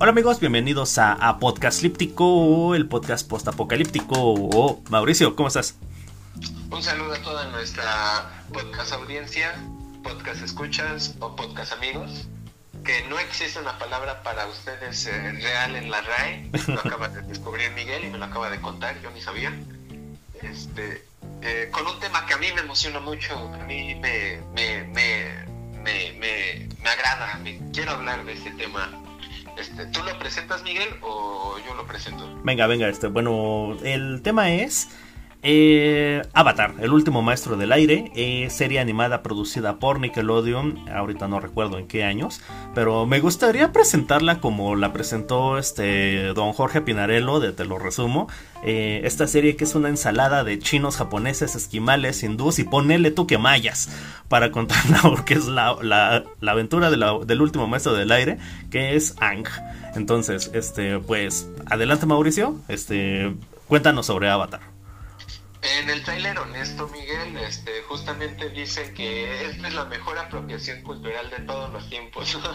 Hola amigos, bienvenidos a, Podcast Líptico, el podcast postapocalíptico. Mauricio, ¿cómo estás? Un saludo a toda nuestra podcast audiencia, podcast escuchas o podcast amigos. Que no existe una palabra para ustedes eh, real en la RAE. Lo acaba de descubrir Miguel y me lo acaba de contar, yo ni sabía. Este, eh, con un tema que a mí me emociona mucho, a mí me, me, me, me, me agrada, me, quiero hablar de este tema este, ¿Tú lo presentas, Miguel, o yo lo presento? Venga, venga, este, bueno, el tema es eh, Avatar, el último maestro del aire, eh, serie animada producida por Nickelodeon, ahorita no recuerdo en qué años, pero me gustaría presentarla como la presentó este don Jorge Pinarello, de te lo resumo, eh, esta serie que es una ensalada de chinos, japoneses, esquimales, hindús y ponele tú que mayas, para contarla porque es la, aventura del último maestro del aire, que es Ang. Entonces, este, pues, adelante Mauricio, este, cuéntanos sobre Avatar. En el trailer honesto, Miguel, este, justamente dice que esta es la mejor apropiación cultural de todos los tiempos.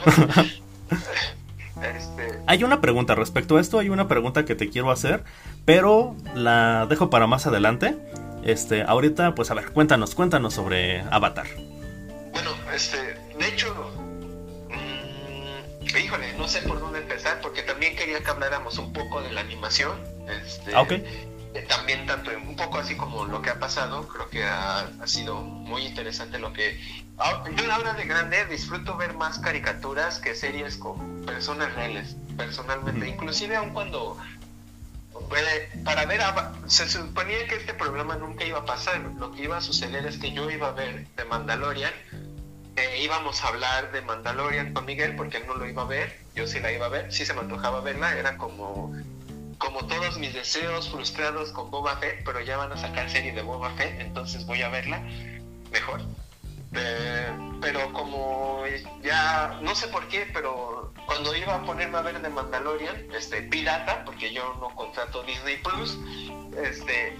Este, hay una pregunta respecto a esto, hay una pregunta que te quiero hacer, pero la dejo para más adelante. Este, ahorita, pues a ver, cuéntanos, cuéntanos sobre Avatar. Bueno, este, de hecho, mmm, híjole, no sé por dónde empezar, porque también quería que habláramos un poco de la animación. Este, ah, también tanto un poco así como lo que ha pasado, creo que ha, sido muy interesante lo que... Ah, yo ahora de grande disfruto ver más caricaturas que series con personas reales, personalmente, inclusive aun cuando... Para ver, se suponía que este problema nunca iba a pasar, lo que iba a suceder es que yo iba a ver de Mandalorian, eh, íbamos a hablar de Mandalorian con Miguel porque él no lo iba a ver, yo sí la iba a ver, sí se me antojaba verla, era como como todos mis deseos frustrados con Boba Fett, pero ya van a sacar serie de Boba Fett, entonces voy a verla mejor. Eh, pero como ya, no sé por qué, pero cuando iba a ponerme a ver de Mandalorian, este, pirata, porque yo no contrato Disney Plus, este,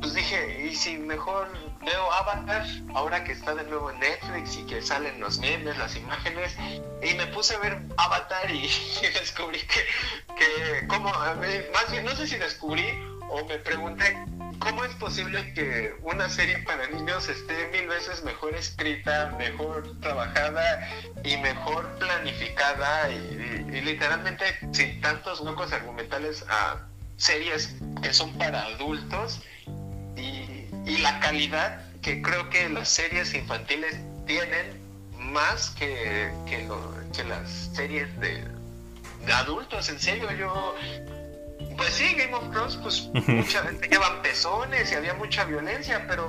pues dije, ¿y si mejor veo Avatar ahora que está de nuevo en Netflix y que salen los memes, las imágenes? Y me puse a ver Avatar y, descubrí que, que como, más bien, no sé si descubrí o me pregunté, ¿cómo es posible que una serie para niños esté mil veces mejor escrita, mejor trabajada y mejor planificada y, y literalmente sin tantos huecos argumentales a series que son para adultos? Y, la calidad que creo que las series infantiles tienen más que, que, las series de, adultos, en serio, yo... Pues sí, Game of Thrones, pues mucha gente llevan pezones y había mucha violencia, pero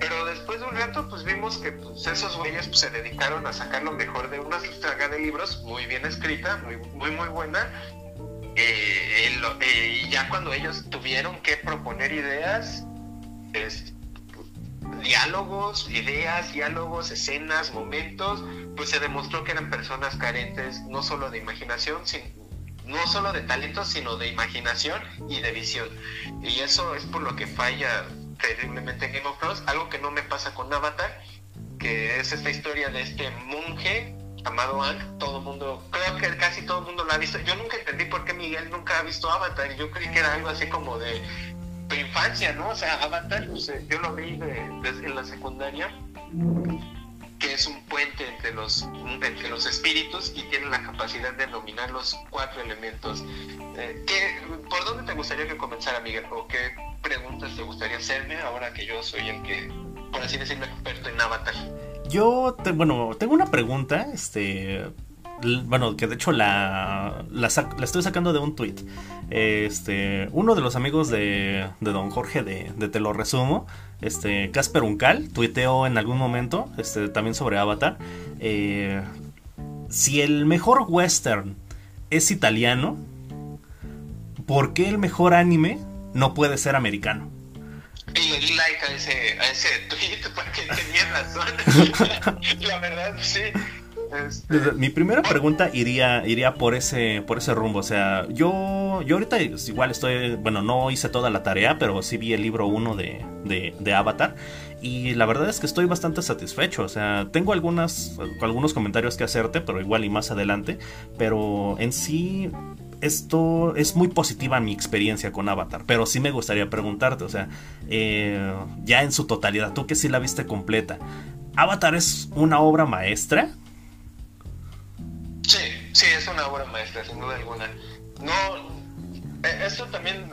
pero después de un rato pues vimos que pues, esos güeyes pues, se dedicaron a sacar lo mejor de una saga de libros muy bien escrita, muy muy muy buena. Eh, eh, y ya cuando ellos tuvieron que proponer ideas, diálogos, ideas, diálogos, escenas, momentos, pues se demostró que eran personas carentes no solo de imaginación, no solo de talento, sino de imaginación y de visión. Y eso es por lo que falla terriblemente en Game of Thrones, algo que no me pasa con Avatar, que es esta historia de este monje llamado Ang, todo mundo, creo que casi todo el mundo lo ha visto. Yo nunca entendí por qué Miguel nunca ha visto Avatar, yo creí que era algo así como de tu infancia, ¿no? O sea, Avatar, pues, yo lo vi desde la secundaria, que es un puente entre los, entre los espíritus y tiene la capacidad de dominar los cuatro elementos. Eh, ¿Por dónde te gustaría que comenzara, Miguel? ¿O qué preguntas te gustaría hacerme ahora que yo soy el que, por así decirlo, experto en Avatar? Yo, bueno, tengo una pregunta, este, bueno, que de hecho la, la, estoy sacando de un tweet. Este, uno de los amigos de, de don Jorge de, de, Te lo resumo, este, Casper Uncal, tuiteó en algún momento, este, también sobre Avatar. Eh, si el mejor western es italiano, ¿por qué el mejor anime no puede ser americano? Y le di like a ese, a ese tweet porque tenía razón. La verdad, sí. Este, mi primera pregunta iría, iría por ese, por ese rumbo. O sea, yo, yo ahorita igual estoy, bueno, no hice toda la tarea, pero sí vi el libro 1 de, de, Avatar. y la verdad es que estoy bastante satisfecho. O sea, tengo algunas, algunos comentarios que hacerte, pero igual y más adelante. Pero en sí, esto es muy positiva mi experiencia con Avatar. Pero sí me gustaría preguntarte, o sea, eh, ya en su totalidad, tú que sí la viste completa, ¿Avatar es una obra maestra? Sí, es una obra maestra, sin duda alguna. No, eh, esto también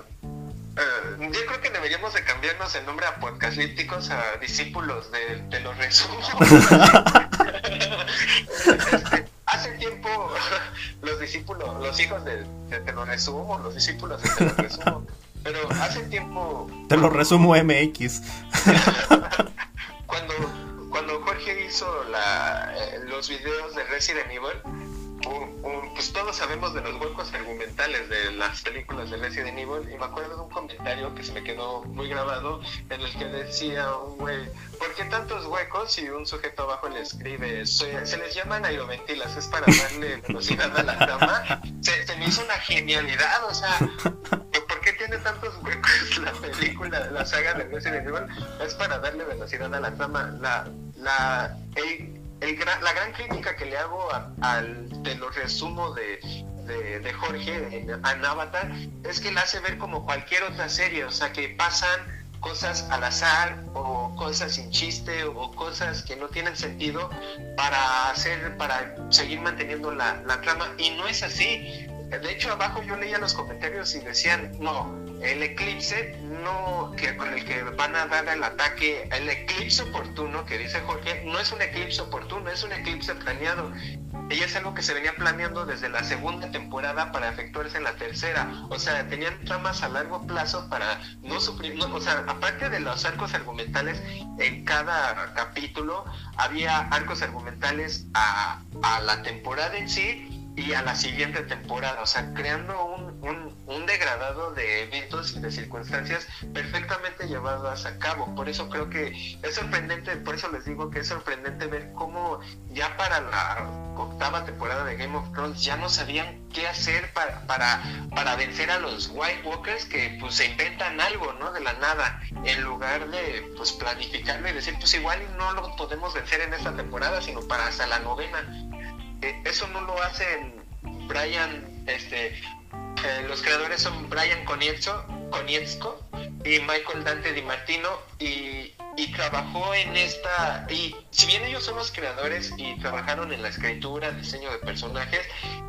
Uh, yo creo que deberíamos de cambiarnos el nombre a podcastlípticos a discípulos de, de los resumos. este, hace tiempo los discípulos, los hijos de, de Te lo resumo, los discípulos de Te lo resumo, pero hace tiempo... Te lo resumo MX. cuando, cuando Jorge hizo la, eh, los videos de Resident Evil, pues todos sabemos de los huecos argumentales de las películas de Resident Evil y me acuerdo de un comentario que se me quedó muy grabado en el que decía un güey, ¿por qué tantos huecos si un sujeto abajo le escribe, se les llaman aeroventilas, es para darle velocidad a la trama? Se, me hizo una genialidad, o sea, ¿por qué tiene tantos huecos la película, la saga de Resident Evil? Es para darle velocidad a la trama. La, la, la gran crítica que le hago al te lo resumo de, Jorge en, Avatar es que la hace ver como cualquier otra serie, o sea que pasan cosas al azar o cosas sin chiste o cosas que no tienen sentido para hacer, para seguir manteniendo la trama y no es así. De hecho abajo yo leía los comentarios y decían, no, el eclipse no que con el que van a dar el ataque el eclipse oportuno que dice Jorge no es un eclipse oportuno es un eclipse planeado. Y es algo que se venía planeando desde la segunda temporada para efectuarse en la tercera. O sea tenían tramas a largo plazo para no sufrir o sea aparte de los arcos argumentales en cada capítulo había arcos argumentales a la temporada en sí y a la siguiente temporada, o sea, creando un, un, degradado de eventos y de circunstancias perfectamente llevadas a cabo. Por eso creo que es sorprendente, por eso les digo que es sorprendente ver cómo ya para la octava temporada de Game of Thrones ya no sabían qué hacer para, para, para vencer a los White Walkers que pues se inventan algo, ¿no? De la nada, en lugar de pues planificarlo y decir, pues igual no lo podemos vencer en esta temporada, sino para hasta la novena eh, eso no lo hacen Brian, este, eh, los creadores son Brian Konietzko, y Michael Dante Di Martino y, trabajó en esta y si bien ellos son los creadores y trabajaron en la escritura, diseño de personajes,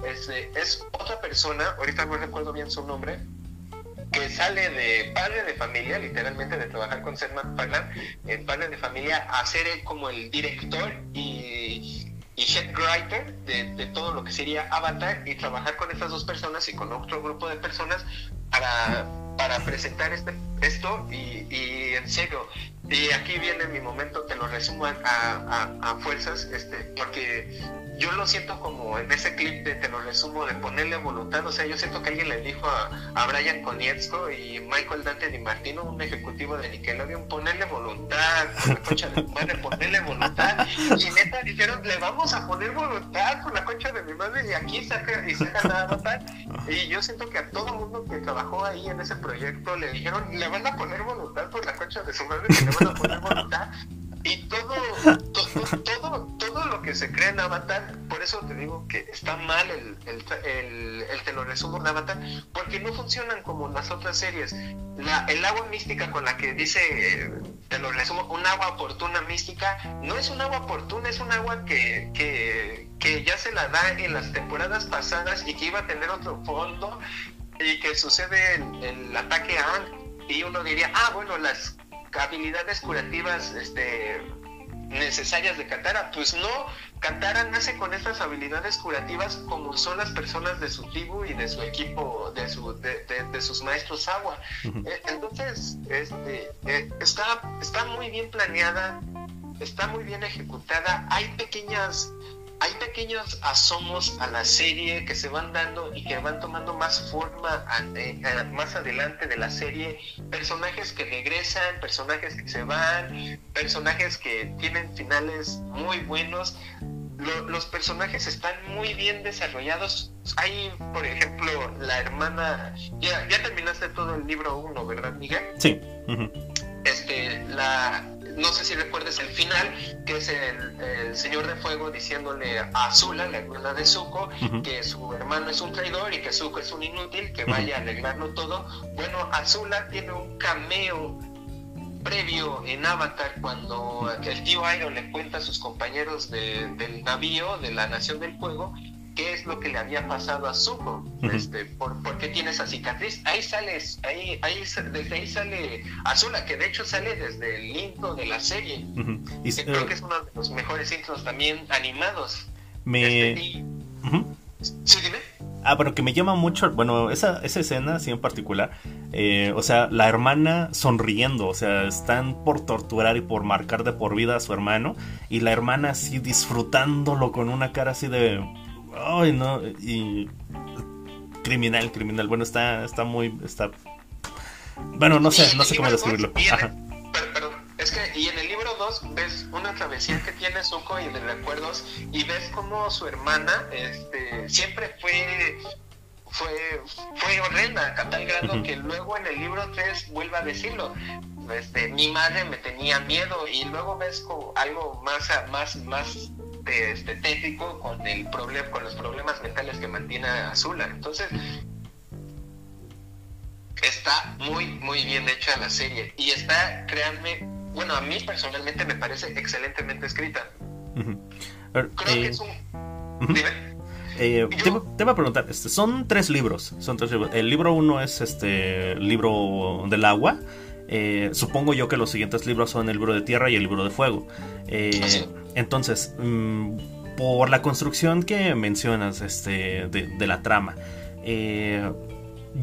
este, es otra persona, ahorita no recuerdo bien su nombre, que sale de padre de familia, literalmente de trabajar con Seth MacFarlane, el padre de familia, a ser como el director y y head writer de, todo lo que sería Avatar y trabajar con estas dos personas y con otro grupo de personas para, para presentar este, esto y, y en serio, y aquí viene mi momento, te lo resumo a, fuerzas, este, porque yo lo siento como en ese clip de te lo resumo de ponerle voluntad, o sea, yo siento que alguien le dijo a, a Brian Konietzko y Michael Dante Di Martino, un ejecutivo de Nickelodeon, ponerle voluntad, con la concha de mi madre, ponerle voluntad, y neta dijeron, le vamos a poner voluntad con la concha de mi madre, y aquí saca, y saca nada y yo siento que a todo mundo que trabajó ahí en ese proyecto le dijeron, le van a poner voluntad por la concha de su madre, voluntad, y todo, todo, todo, todo lo que se crea en Avatar, por eso te digo que está mal el, el, el, te lo resumo de Avatar, porque no funcionan como las otras series. La, el agua mística con la que dice, te lo resumo, un agua oportuna mística, no es un agua oportuna, es un agua que, que, que ya se la da en las temporadas pasadas y que iba a tener otro fondo y que sucede el, el ataque a y uno diría, ah, bueno, las habilidades curativas este, necesarias de Katara. Pues no, Katara nace con estas habilidades curativas como son las personas de su tribu y de su equipo, de, su, de, sus maestros agua. Eh, entonces, este, eh, está, está muy bien planeada, está muy bien ejecutada. Hay pequeñas hay pequeños asomos a la serie que se van dando y que van tomando más forma eh, más adelante de la serie. Personajes que regresan, personajes que se van, personajes que tienen finales muy buenos. los personajes están muy bien desarrollados. Hay, por ejemplo, la hermana. Ya, ya terminaste todo el libro 1, ¿verdad, Miguel? Sí. Este, la, no sé si recuerdes el final, que es el, Señor de Fuego diciéndole a Azula, la hermana de Zuko, que su hermano es un traidor y que Zuko es un inútil, que vaya a arreglarlo todo. Bueno, Azula tiene un cameo previo en Avatar cuando el tío Iron le cuenta a sus compañeros del navío de la Nación del Fuego qué es lo que le había pasado a Zuko, este, por, qué tiene esa cicatriz. Ahí sale, ahí, ahí, desde ahí sale Azula, que de hecho sale desde el intro de la serie. y, creo que es uno de los mejores intros también animados. Me... Este, sí, dime. Ah, pero que me llama mucho, bueno, esa, esa escena así en particular, eh, o sea, la hermana sonriendo, o sea, están por torturar y por marcar de por vida a su hermano, y la hermana así disfrutándolo con una cara así de, Ay, no. Y. Criminal, criminal. Bueno, está, está muy. Está... Bueno, no sé, no sé cómo describirlo. es que, y en el libro 2 ves una travesía que tiene Zuko y de recuerdos, y ves como su hermana este, siempre fue fue, fue horrenda a tal grado que luego en el libro 3 vuelve a decirlo. Este, mi madre me tenía miedo y luego ves como algo más, más, más este, tétrico con el problema, con los problemas mentales que mantiene Azula. Entonces, está muy, muy bien hecha la serie. Y está, créanme, bueno, a mí personalmente me parece excelentemente escrita. Creo que eh, es un. Eh, te, voy a preguntar, este, son tres libros, son tres libros. El libro uno es este libro del agua. Eh, supongo yo que los siguientes libros son el libro de tierra y el libro de fuego. Eh, entonces, mm, por la construcción que mencionas este, de, la trama, eh,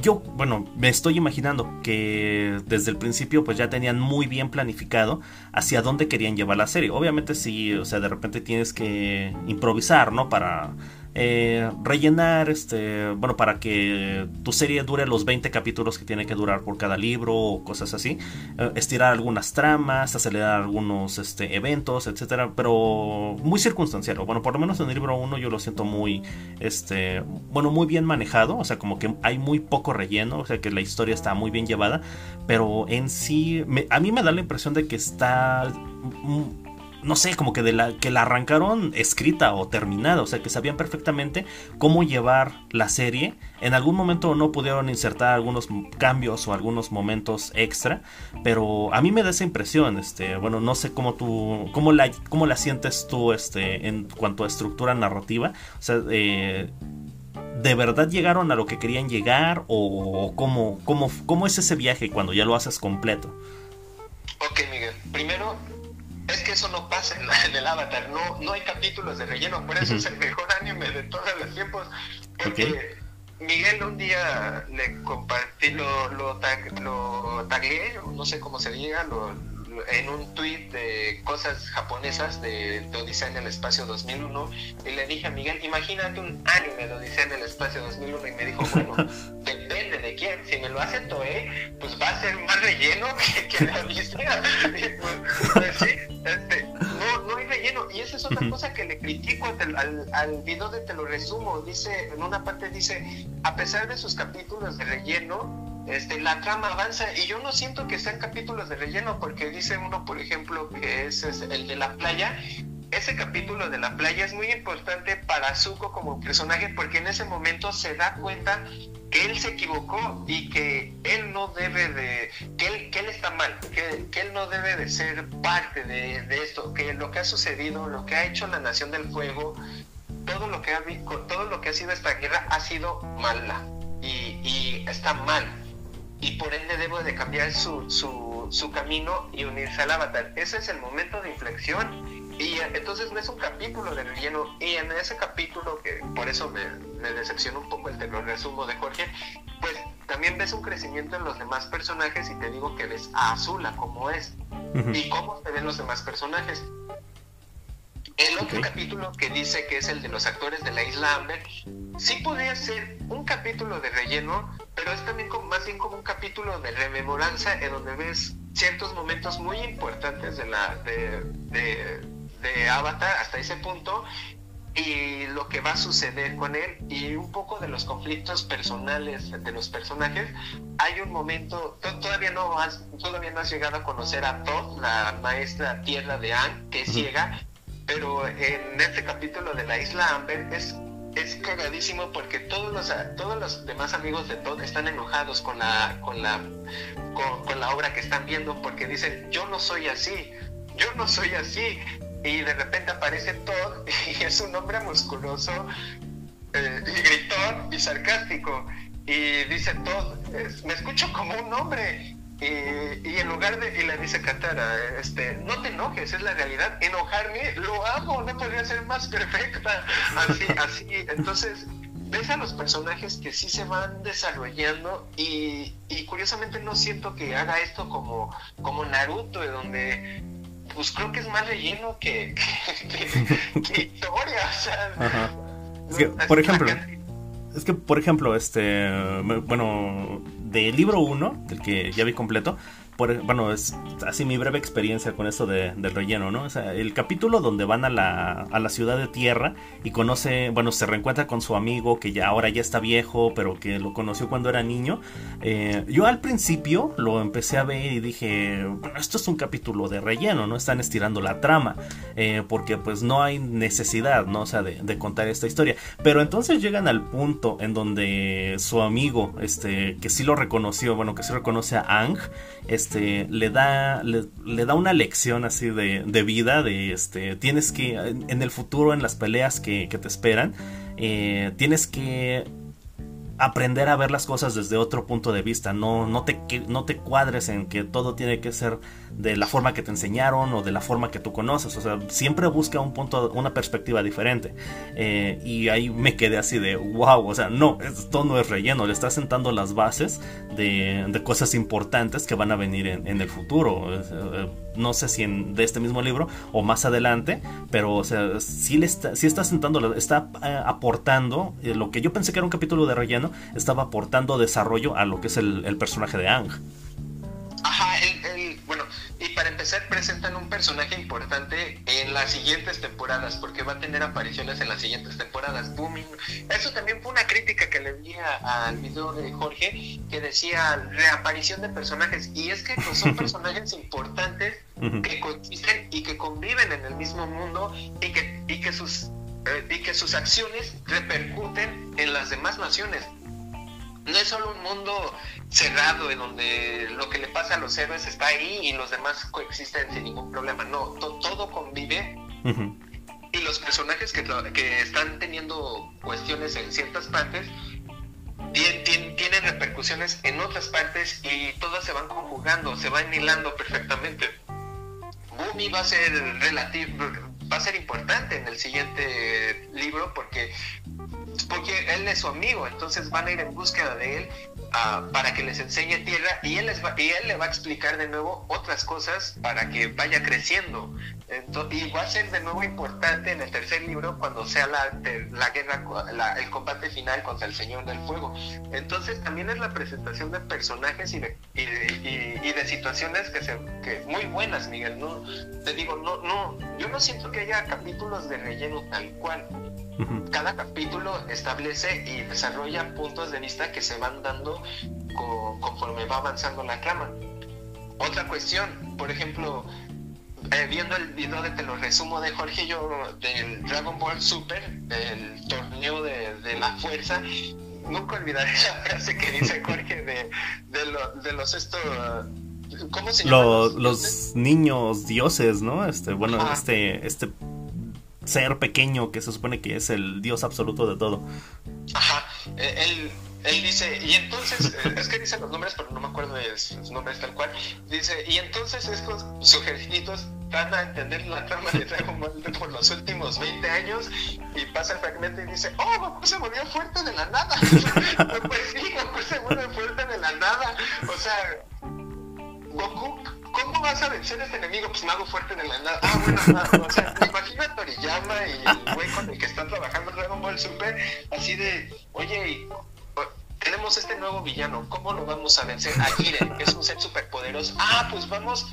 yo, bueno, me estoy imaginando que desde el principio pues ya tenían muy bien planificado hacia dónde querían llevar la serie. Obviamente sí, o sea, de repente tienes que improvisar, ¿no? Para eh, rellenar, este, bueno, para que tu serie dure los 20 capítulos que tiene que durar por cada libro o cosas así, eh, estirar algunas tramas, acelerar algunos este, eventos, etcétera, pero muy circunstancial, bueno, por lo menos en el libro 1 yo lo siento muy, este, bueno, muy bien manejado, o sea, como que hay muy poco relleno, o sea, que la historia está muy bien llevada, pero en sí, a mí me da la impresión de que está no sé, como que de la que la arrancaron escrita o terminada, o sea, que sabían perfectamente cómo llevar la serie. En algún momento no pudieron insertar algunos cambios o algunos momentos extra, pero a mí me da esa impresión, este, bueno, no sé cómo tú cómo la cómo la sientes tú este en cuanto a estructura narrativa, o sea, eh, ¿De verdad llegaron a lo que querían llegar? ¿O cómo, cómo, cómo es ese viaje cuando ya lo haces completo? Ok, Miguel. Primero, es que eso no pasa en, el Avatar, no, no hay capítulos de relleno, por eso es el mejor anime de todos los tiempos. Porque Miguel un día le compartí, lo, lo, tag, lo tagué, no sé cómo se diga, lo, en un tweet de cosas japonesas de, Odisea en el Espacio 2001 y le dije a Miguel, imagínate un anime de Odisea en el Espacio 2001 y me dijo, bueno, depende de quién, si me lo hace Toei, pues va a ser más relleno que, que la Odisea. pues, pues, sí, este, no, no hay relleno. Y esa es otra cosa que le critico al, al, al video de Te lo resumo, dice, en una parte dice, a pesar de sus capítulos de relleno, este, la trama avanza y yo no siento que sean capítulos de relleno porque dice uno, por ejemplo, que es, el de la playa. Ese capítulo de la playa es muy importante para Zuko como personaje porque en ese momento se da cuenta que él se equivocó y que él no debe de, que él, que él está mal, que, él no debe de ser parte de, esto, que lo que ha sucedido, lo que ha hecho la Nación del Fuego, todo lo que ha, todo lo que ha sido esta guerra ha sido mala y está mal y por ende debo de cambiar su, su, su camino y unirse al avatar. Ese es el momento de inflexión y entonces no es un capítulo de relleno y en ese capítulo, que por eso me, me decepciona un poco el te resumo de Jorge, pues también ves un crecimiento en los demás personajes y te digo que ves a Azula como es y cómo se ven los demás personajes. El otro capítulo que dice que es el de los actores de la isla Amber, sí podría ser un capítulo de relleno, pero es también como, más bien como un capítulo de rememoranza en donde ves ciertos momentos muy importantes de la de, de, Avatar hasta ese punto y lo que va a suceder con él y un poco de los conflictos personales de los personajes. Hay un momento, todavía no has, todavía no has llegado a conocer a Todd, la maestra tierra de Anne, que es ciega, pero en este capítulo de la isla Amber es es cagadísimo porque todos los todos los demás amigos de Todd están enojados con la con la con, la obra que están viendo porque dicen yo no soy así yo no soy así y de repente aparece Todd y es un hombre musculoso eh, y gritón y sarcástico. Y dice Todd me escucho como un hombre y, en lugar de, y le dice Katara, este, no te enojes, es la realidad, enojarme, lo amo, no podría ser más perfecta, así, así, entonces ves a los personajes que sí se van desarrollando y, curiosamente no siento que haga esto como, como Naruto, donde pues creo que es más relleno que, que, historia, Es que, por ejemplo, es que, por ejemplo, este, bueno, del libro 1, del que ya vi completo, bueno, es así mi breve experiencia con esto de, del relleno, ¿no? O sea, el capítulo donde van a la, a la ciudad de tierra y conoce, bueno, se reencuentra con su amigo que ya ahora ya está viejo, pero que lo conoció cuando era niño. Eh, yo al principio lo empecé a ver y dije, bueno, esto es un capítulo de relleno, ¿no? Están estirando la trama, eh, porque pues no hay necesidad, ¿no? O sea, de, de, contar esta historia. Pero entonces llegan al punto en donde su amigo, este, que sí lo reconoció, bueno, que sí reconoce a Ang, este, le da, le, da una lección así de, de, vida, de este, tienes que, en, el futuro, en las peleas que, que te esperan, eh, tienes que aprender a ver las cosas desde otro punto de vista, no, no, te, no te cuadres en que todo tiene que ser de la forma que te enseñaron o de la forma que tú conoces, o sea, siempre busca un punto, una perspectiva diferente. Eh, y ahí me quedé así de, wow, o sea, no, esto no es relleno, le está sentando las bases de, de cosas importantes que van a venir en, en el futuro. Eh, no sé si en, de este mismo libro o más adelante, pero o sea, sí, le está, sí está sentando, está eh, aportando lo que yo pensé que era un capítulo de relleno estaba aportando desarrollo a lo que es el, personaje de Ang. Ajá, el, bueno, y para empezar presentan un personaje importante en las siguientes temporadas, porque va a tener apariciones en las siguientes temporadas. Booming. Eso también fue una crítica que le vi al video de Jorge, que decía reaparición de personajes, y es que pues, son personajes importantes que coexisten y que conviven en el mismo mundo y que, y que sus eh, y que sus acciones repercuten en las demás naciones. No es solo un mundo cerrado en donde lo que le pasa a los héroes está ahí y los demás coexisten sin ningún problema. No, todo convive. Y los personajes que, que, están teniendo cuestiones en ciertas partes tienen, repercusiones en otras partes y todas se van conjugando, se van hilando perfectamente. Boomy va a ser relativo, va a ser importante en el siguiente libro porque porque él es su amigo, entonces van a ir en búsqueda de él ah, para que les enseñe tierra y él, les va, y él le va a explicar de nuevo otras cosas para que vaya creciendo. Entonces, y va a ser de nuevo importante en el tercer libro cuando sea la, la guerra, el combate final contra el Señor del Fuego. Entonces también es la presentación de personajes y de, y de situaciones que, se, que muy buenas, Miguel. No, te digo, no, no, yo no siento que haya capítulos de relleno tal cual cada capítulo establece y desarrolla puntos de vista que se van dando conforme va avanzando la trama. Otra cuestión, por ejemplo, eh, viendo el video de te lo resumo de Jorge yo del Dragon Ball Super, el torneo de, la fuerza, nunca olvidaré la frase que dice Jorge de, de, los estos ¿cómo se llama? Los, niños dioses, ¿no? Este, bueno, este, este ser pequeño que se supone que es el dios absoluto de todo. Ajá, eh, él, él dice, y entonces, eh, es que dice los nombres, pero no me acuerdo de sus nombres tal cual. Dice, y entonces estos sujetitos van a entender la trama de Dragon Ball por los últimos 20 años y pasa el fragmento y dice, oh, Goku se volvió fuerte de la nada. pues sí, Goku se vuelve fuerte de la nada. O sea, Goku ¿cómo vas a vencer a este enemigo? Pues me hago fuerte de la nada. Ah, bueno, o sea, me imagino a Toriyama y el güey con el que están trabajando Dragon Ball Super, así de, oye, tenemos este nuevo villano, ¿cómo lo vamos a vencer? A Jiren, que es un ser súper poderoso. Ah, pues vamos,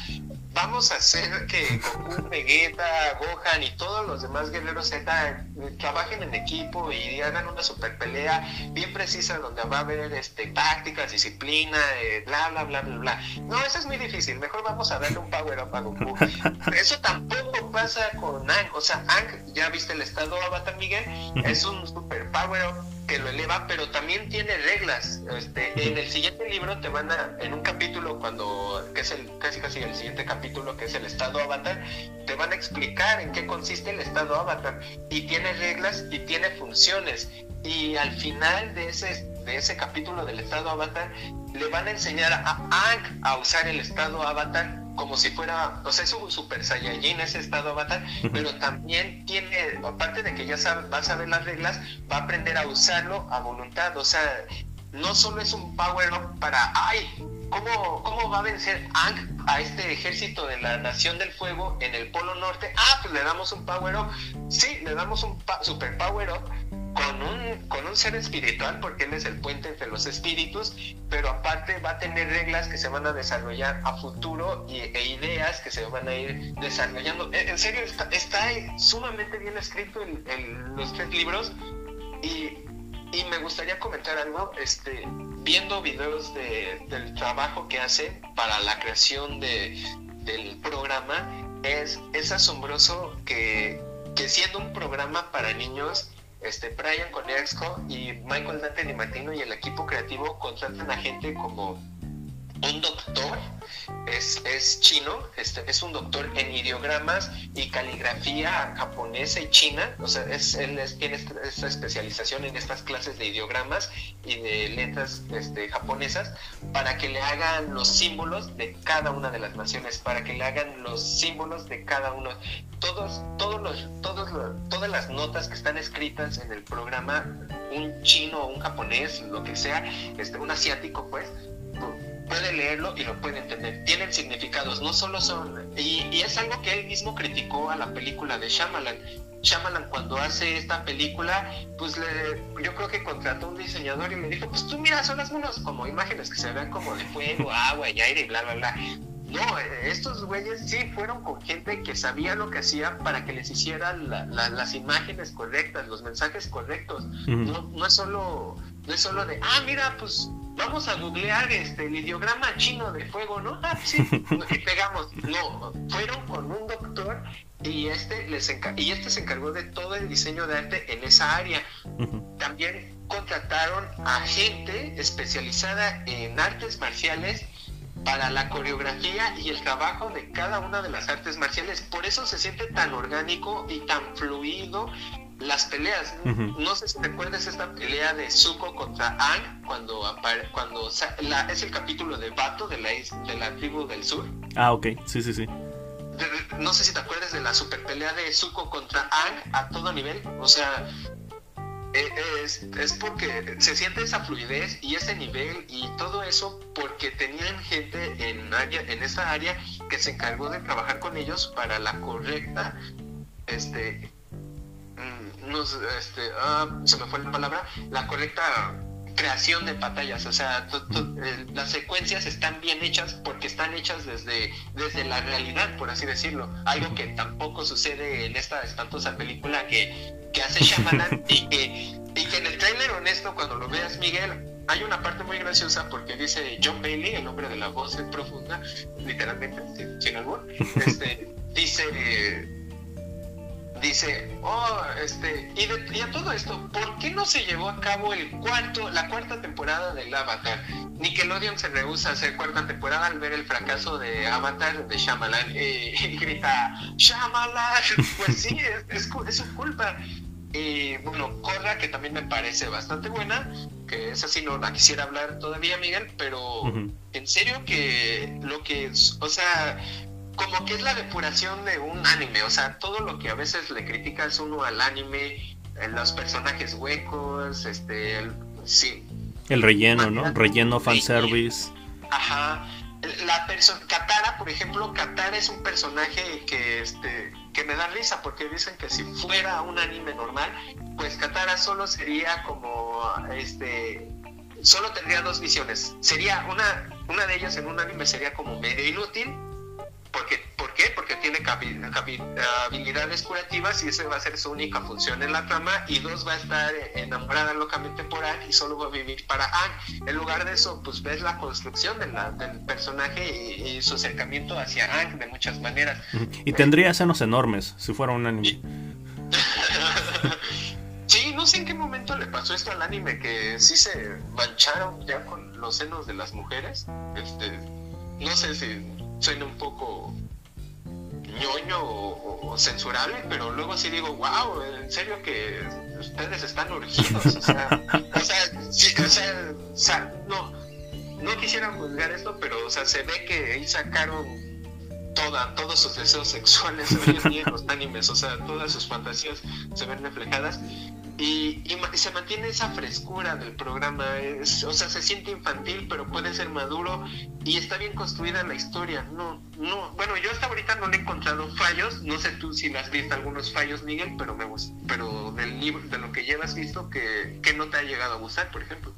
vamos a hacer que Goku, Vegeta, Gohan y todos los demás guerreros Z trabajen en equipo y hagan una super pelea bien precisa donde va a haber este, tácticas, disciplina, eh, bla, bla, bla, bla, bla. No, eso es muy difícil. Mejor vamos a darle un power up a Goku. Eso tampoco pasa con Ang. O sea, Ang, ya viste el estado Avatar, Miguel, es un super power up que lo eleva, pero también tiene reglas. Este, en el siguiente libro te van a, en un capítulo cuando, que es el, casi casi el siguiente capítulo, que es el estado avatar, te van a explicar en qué consiste el estado avatar. Y tiene reglas y tiene funciones. Y al final de ese, de ese capítulo del estado avatar, le van a enseñar a Ang a usar el estado avatar como si fuera, o sea, es un super saiyajin ese estado avatar, pero también tiene, aparte de que ya sabe, va a saber las reglas, va a aprender a usarlo a voluntad, o sea, no solo es un power up para, ay, ¿cómo, cómo va a vencer Ang a este ejército de la Nación del Fuego en el Polo Norte? Ah, pues le damos un power up, sí, le damos un super power up, con un, con un ser espiritual, porque él es el puente entre los espíritus, pero aparte va a tener reglas que se van a desarrollar a futuro y, e ideas que se van a ir desarrollando. En serio, está, está sumamente bien escrito en, los tres libros y, y, me gustaría comentar algo, este, viendo videos de, del trabajo que hace para la creación de, del programa, es, es asombroso que, que siendo un programa para niños, este, Brian Konietzko y Michael Dante Di Martino y el equipo creativo contratan a gente como un doctor, es, es chino, este, es un doctor en ideogramas y caligrafía japonesa y china, o sea, es, él tiene esta, especialización en estas clases de ideogramas y de letras este, japonesas para que le hagan los símbolos de cada una de las naciones, para que le hagan los símbolos de cada uno, todos, todos los, todos todas las notas que están escritas en el programa, un chino, un japonés, lo que sea, este, un asiático pues, puede leerlo y lo puede entender. Tienen significados, no solo son... Y, es algo que él mismo criticó a la película de Shyamalan. Shyamalan cuando hace esta película, pues le, yo creo que contrató un diseñador y le dijo, pues tú mira, son las unos como imágenes que se ven como de fuego, agua y aire y bla, bla, bla. No, estos güeyes sí fueron con gente que sabía lo que hacía para que les hicieran las imágenes correctas, los mensajes correctos. no, no, es solo, no es solo de, ah, mira, pues vamos a googlear este el ideograma chino de fuego, ¿no? Ah, sí, y pegamos. No, fueron con un doctor y este les y este se encargó de todo el diseño de arte en esa área. También contrataron a gente especializada en artes marciales para la coreografía y el trabajo de cada una de las artes marciales. Por eso se siente tan orgánico y tan fluido las peleas. No sé si te acuerdas esta pelea de Zuko contra Ang cuando cuando es el capítulo de Bato de la de la tribu del sur. Ah, ok, sí, sí, sí. no sé si te acuerdas de la super pelea de Zuko contra Ang a todo nivel. O sea, e, es, es, porque se siente esa fluidez y ese nivel y todo eso porque tenían gente en área en esa área que se encargó de trabajar con ellos para la correcta este este, ah, se me fue la palabra, la correcta creación de pantallas, o sea, eh, las secuencias están bien hechas porque están hechas desde, desde la realidad, por así decirlo, algo que tampoco sucede en esta espantosa película que, que hace Shyamalan y que, y que en el trailer honesto, cuando lo veas, Miguel, hay una parte muy graciosa porque dice John Bailey, el nombre de la voz es profunda, literalmente, sin, sin este, dice dice, oh, este, y, a todo esto, ¿por qué no se llevó a cabo el cuarto, la cuarta temporada del Avatar? Nickelodeon se rehúsa a hacer cuarta temporada al ver el fracaso de Avatar de Shyamalan eh, y grita, Shyamalan, pues sí, es, su culpa. Y bueno, Corra, que también me parece bastante buena, que esa sí no la quisiera hablar todavía, Miguel, pero en serio que lo que, o sea, como que es la depuración de un anime, o sea, todo lo que a veces le criticas uno al anime, los personajes huecos, este, el, sí. El relleno, ¿no? Relleno fanservice. Ajá. La persona, Katara, por ejemplo, Katara es un personaje que, este, que me da risa porque dicen que si fuera un anime normal, pues Katara solo sería como, este, solo tendría dos visiones. Sería una, una de ellas en un anime sería como medio inútil Porque, ¿Por qué? Porque tiene habilidades curativas y esa va a ser su única función en la trama. Y dos, va a estar enamorada locamente por Anne y solo va a vivir para Anne. En lugar de eso, pues ves la construcción de la, del personaje y, su acercamiento hacia Anne de muchas maneras. Y tendría senos enormes si fuera un anime. Sí, no sé en qué momento le pasó esto al anime, que sí se mancharon ya con los senos de las mujeres. Este, no sé si suena un poco ñoño o, censurable, pero luego sí digo, wow, en serio que ustedes están urgidos. O sea, o sea, o sea, no, no quisiera juzgar esto, pero o sea, se ve que ahí sacaron toda, todos sus deseos sexuales hoy en día los animes, o sea, todas sus fantasías se ven reflejadas y, se mantiene esa frescura del programa, o sea, se siente infantil, pero puede ser maduro y está bien construida la historia. No, no, bueno, yo hasta ahorita no le he encontrado fallos, no sé tú si has visto algunos fallos, Miguel, pero me pero del libro, de lo que llevas visto, que, que no te ha llegado a gustar, por ejemplo.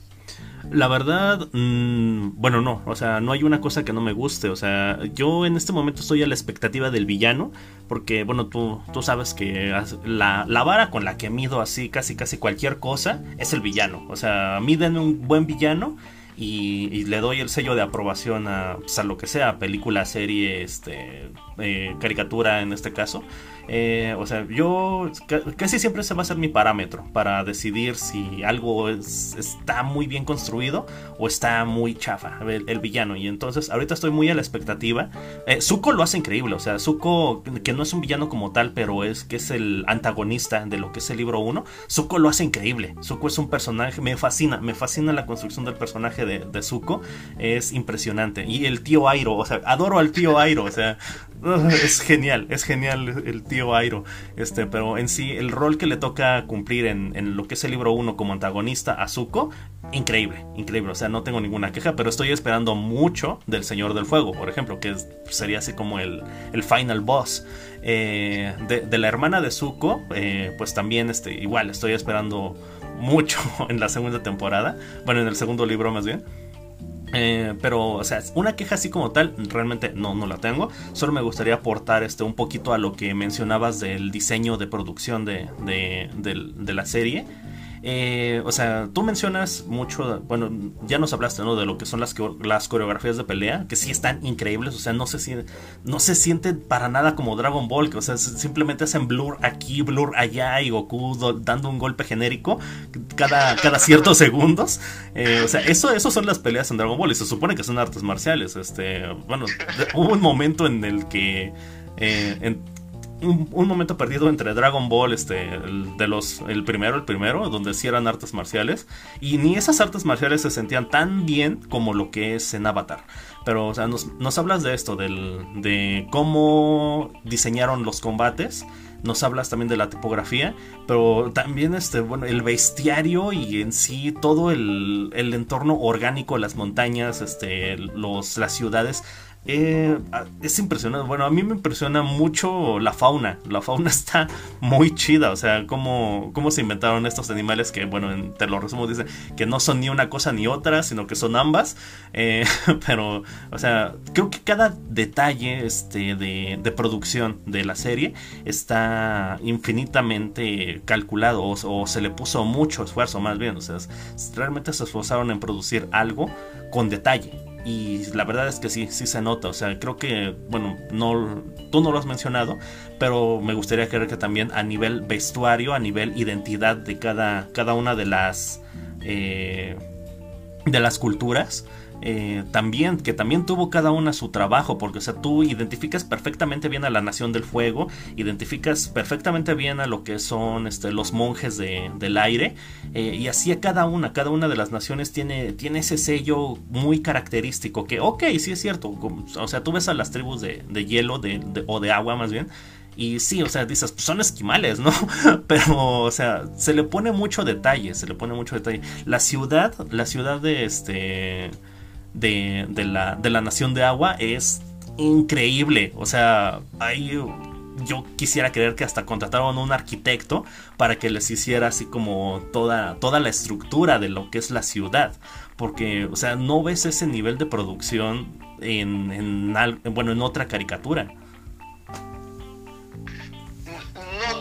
La verdad, mm, bueno, no, o sea, no hay una cosa que no me guste, o sea, yo en este momento estoy a la expectativa del villano, porque, bueno, tú, tú sabes que la, la vara con la que mido así casi casi cualquier cosa es el villano, o sea, miden un buen villano y, le doy el sello de aprobación a, pues, a lo que sea, película, serie, este, eh, caricatura en este caso. Eh, o sea, yo casi siempre se va a ser mi parámetro para decidir si algo está muy bien construido o está muy chafa, el, villano. Y entonces, ahorita estoy muy a la expectativa. Eh, Zuko lo hace increíble, o sea, Zuko, que no es un villano como tal, pero es que es el antagonista de lo que es el libro 1, Zuko lo hace increíble. Zuko es un personaje, me fascina, me fascina la construcción del personaje de, de Zuko, es impresionante. Y el tío Airo, o sea, adoro al tío Airo, o sea, es genial, es genial el tío Airo. Este, pero en sí, el rol que le toca cumplir en, lo que es el libro 1 como antagonista a Zuko, increíble, increíble. O sea, no tengo ninguna queja, pero estoy esperando mucho del Señor del Fuego, por ejemplo, que sería así como el, el final boss. Eh, de, la hermana de Zuko, eh, pues también este, igual estoy esperando mucho en la segunda temporada. Bueno, en el segundo libro más bien. Eh, pero, o sea, una queja así como tal, realmente no, no la tengo. Solo me gustaría aportar este, un poquito a lo que mencionabas del diseño de producción de, de la serie. Eh, o sea, tú mencionas mucho, bueno, ya nos hablaste, ¿no? De lo que son las, las coreografías de pelea, que sí están increíbles, o sea, no se, no se sienten para nada como Dragon Ball, que, o sea, simplemente hacen blur aquí, blur allá y Goku dando un golpe genérico cada, cada ciertos segundos. Eh, o sea, eso, eso son las peleas en Dragon Ball y se supone que son artes marciales. Este, bueno, hubo un momento en el que... Eh, un, momento perdido entre Dragon Ball, este, el, de los, el primero, el primero, donde sí eran artes marciales, y ni esas artes marciales se sentían tan bien como lo que es en Avatar. Pero, o sea, nos, nos hablas de esto, del, de cómo diseñaron los combates, nos hablas también de la tipografía, pero también este, bueno, el bestiario y en sí todo el, el entorno orgánico, las montañas, este, los, las ciudades, eh, es impresionante. Bueno, a mí me impresiona mucho la fauna. La fauna está muy chida. O sea, cómo, cómo se inventaron estos animales que, bueno, te lo resumo, dice que no son ni una cosa ni otra, sino que son ambas. Eh, pero, o sea, creo que cada detalle este, de, de producción de la serie está infinitamente calculado o, se le puso mucho esfuerzo, más bien. O sea, realmente se esforzaron en producir algo con detalle y la verdad es que sí, sí se nota. O sea, creo que, bueno, no, tú no lo has mencionado, pero me gustaría creer que también a nivel vestuario, a nivel identidad de cada, cada una de las, eh, de las culturas, eh, también, que también tuvo cada una su trabajo, porque o sea, tú identificas perfectamente bien a la Nación del Fuego, identificas perfectamente bien a lo que son este, los monjes del aire, eh, y así a cada una, cada una de las naciones tiene, tiene ese sello muy característico, que ok, sí es cierto, o sea, tú ves a las tribus de, hielo o de agua más bien, y sí, o sea, dices, pues son esquimales, ¿no? Pero, o sea, se le pone mucho detalle, se le pone mucho detalle. La ciudad, la ciudad de este de, la, de la nación de agua es increíble. O sea, yo quisiera creer que hasta contrataron a un arquitecto para que les hiciera así como toda, toda la estructura de lo que es la ciudad. Porque, o sea, no ves ese nivel de producción en, en bueno, en otra caricatura.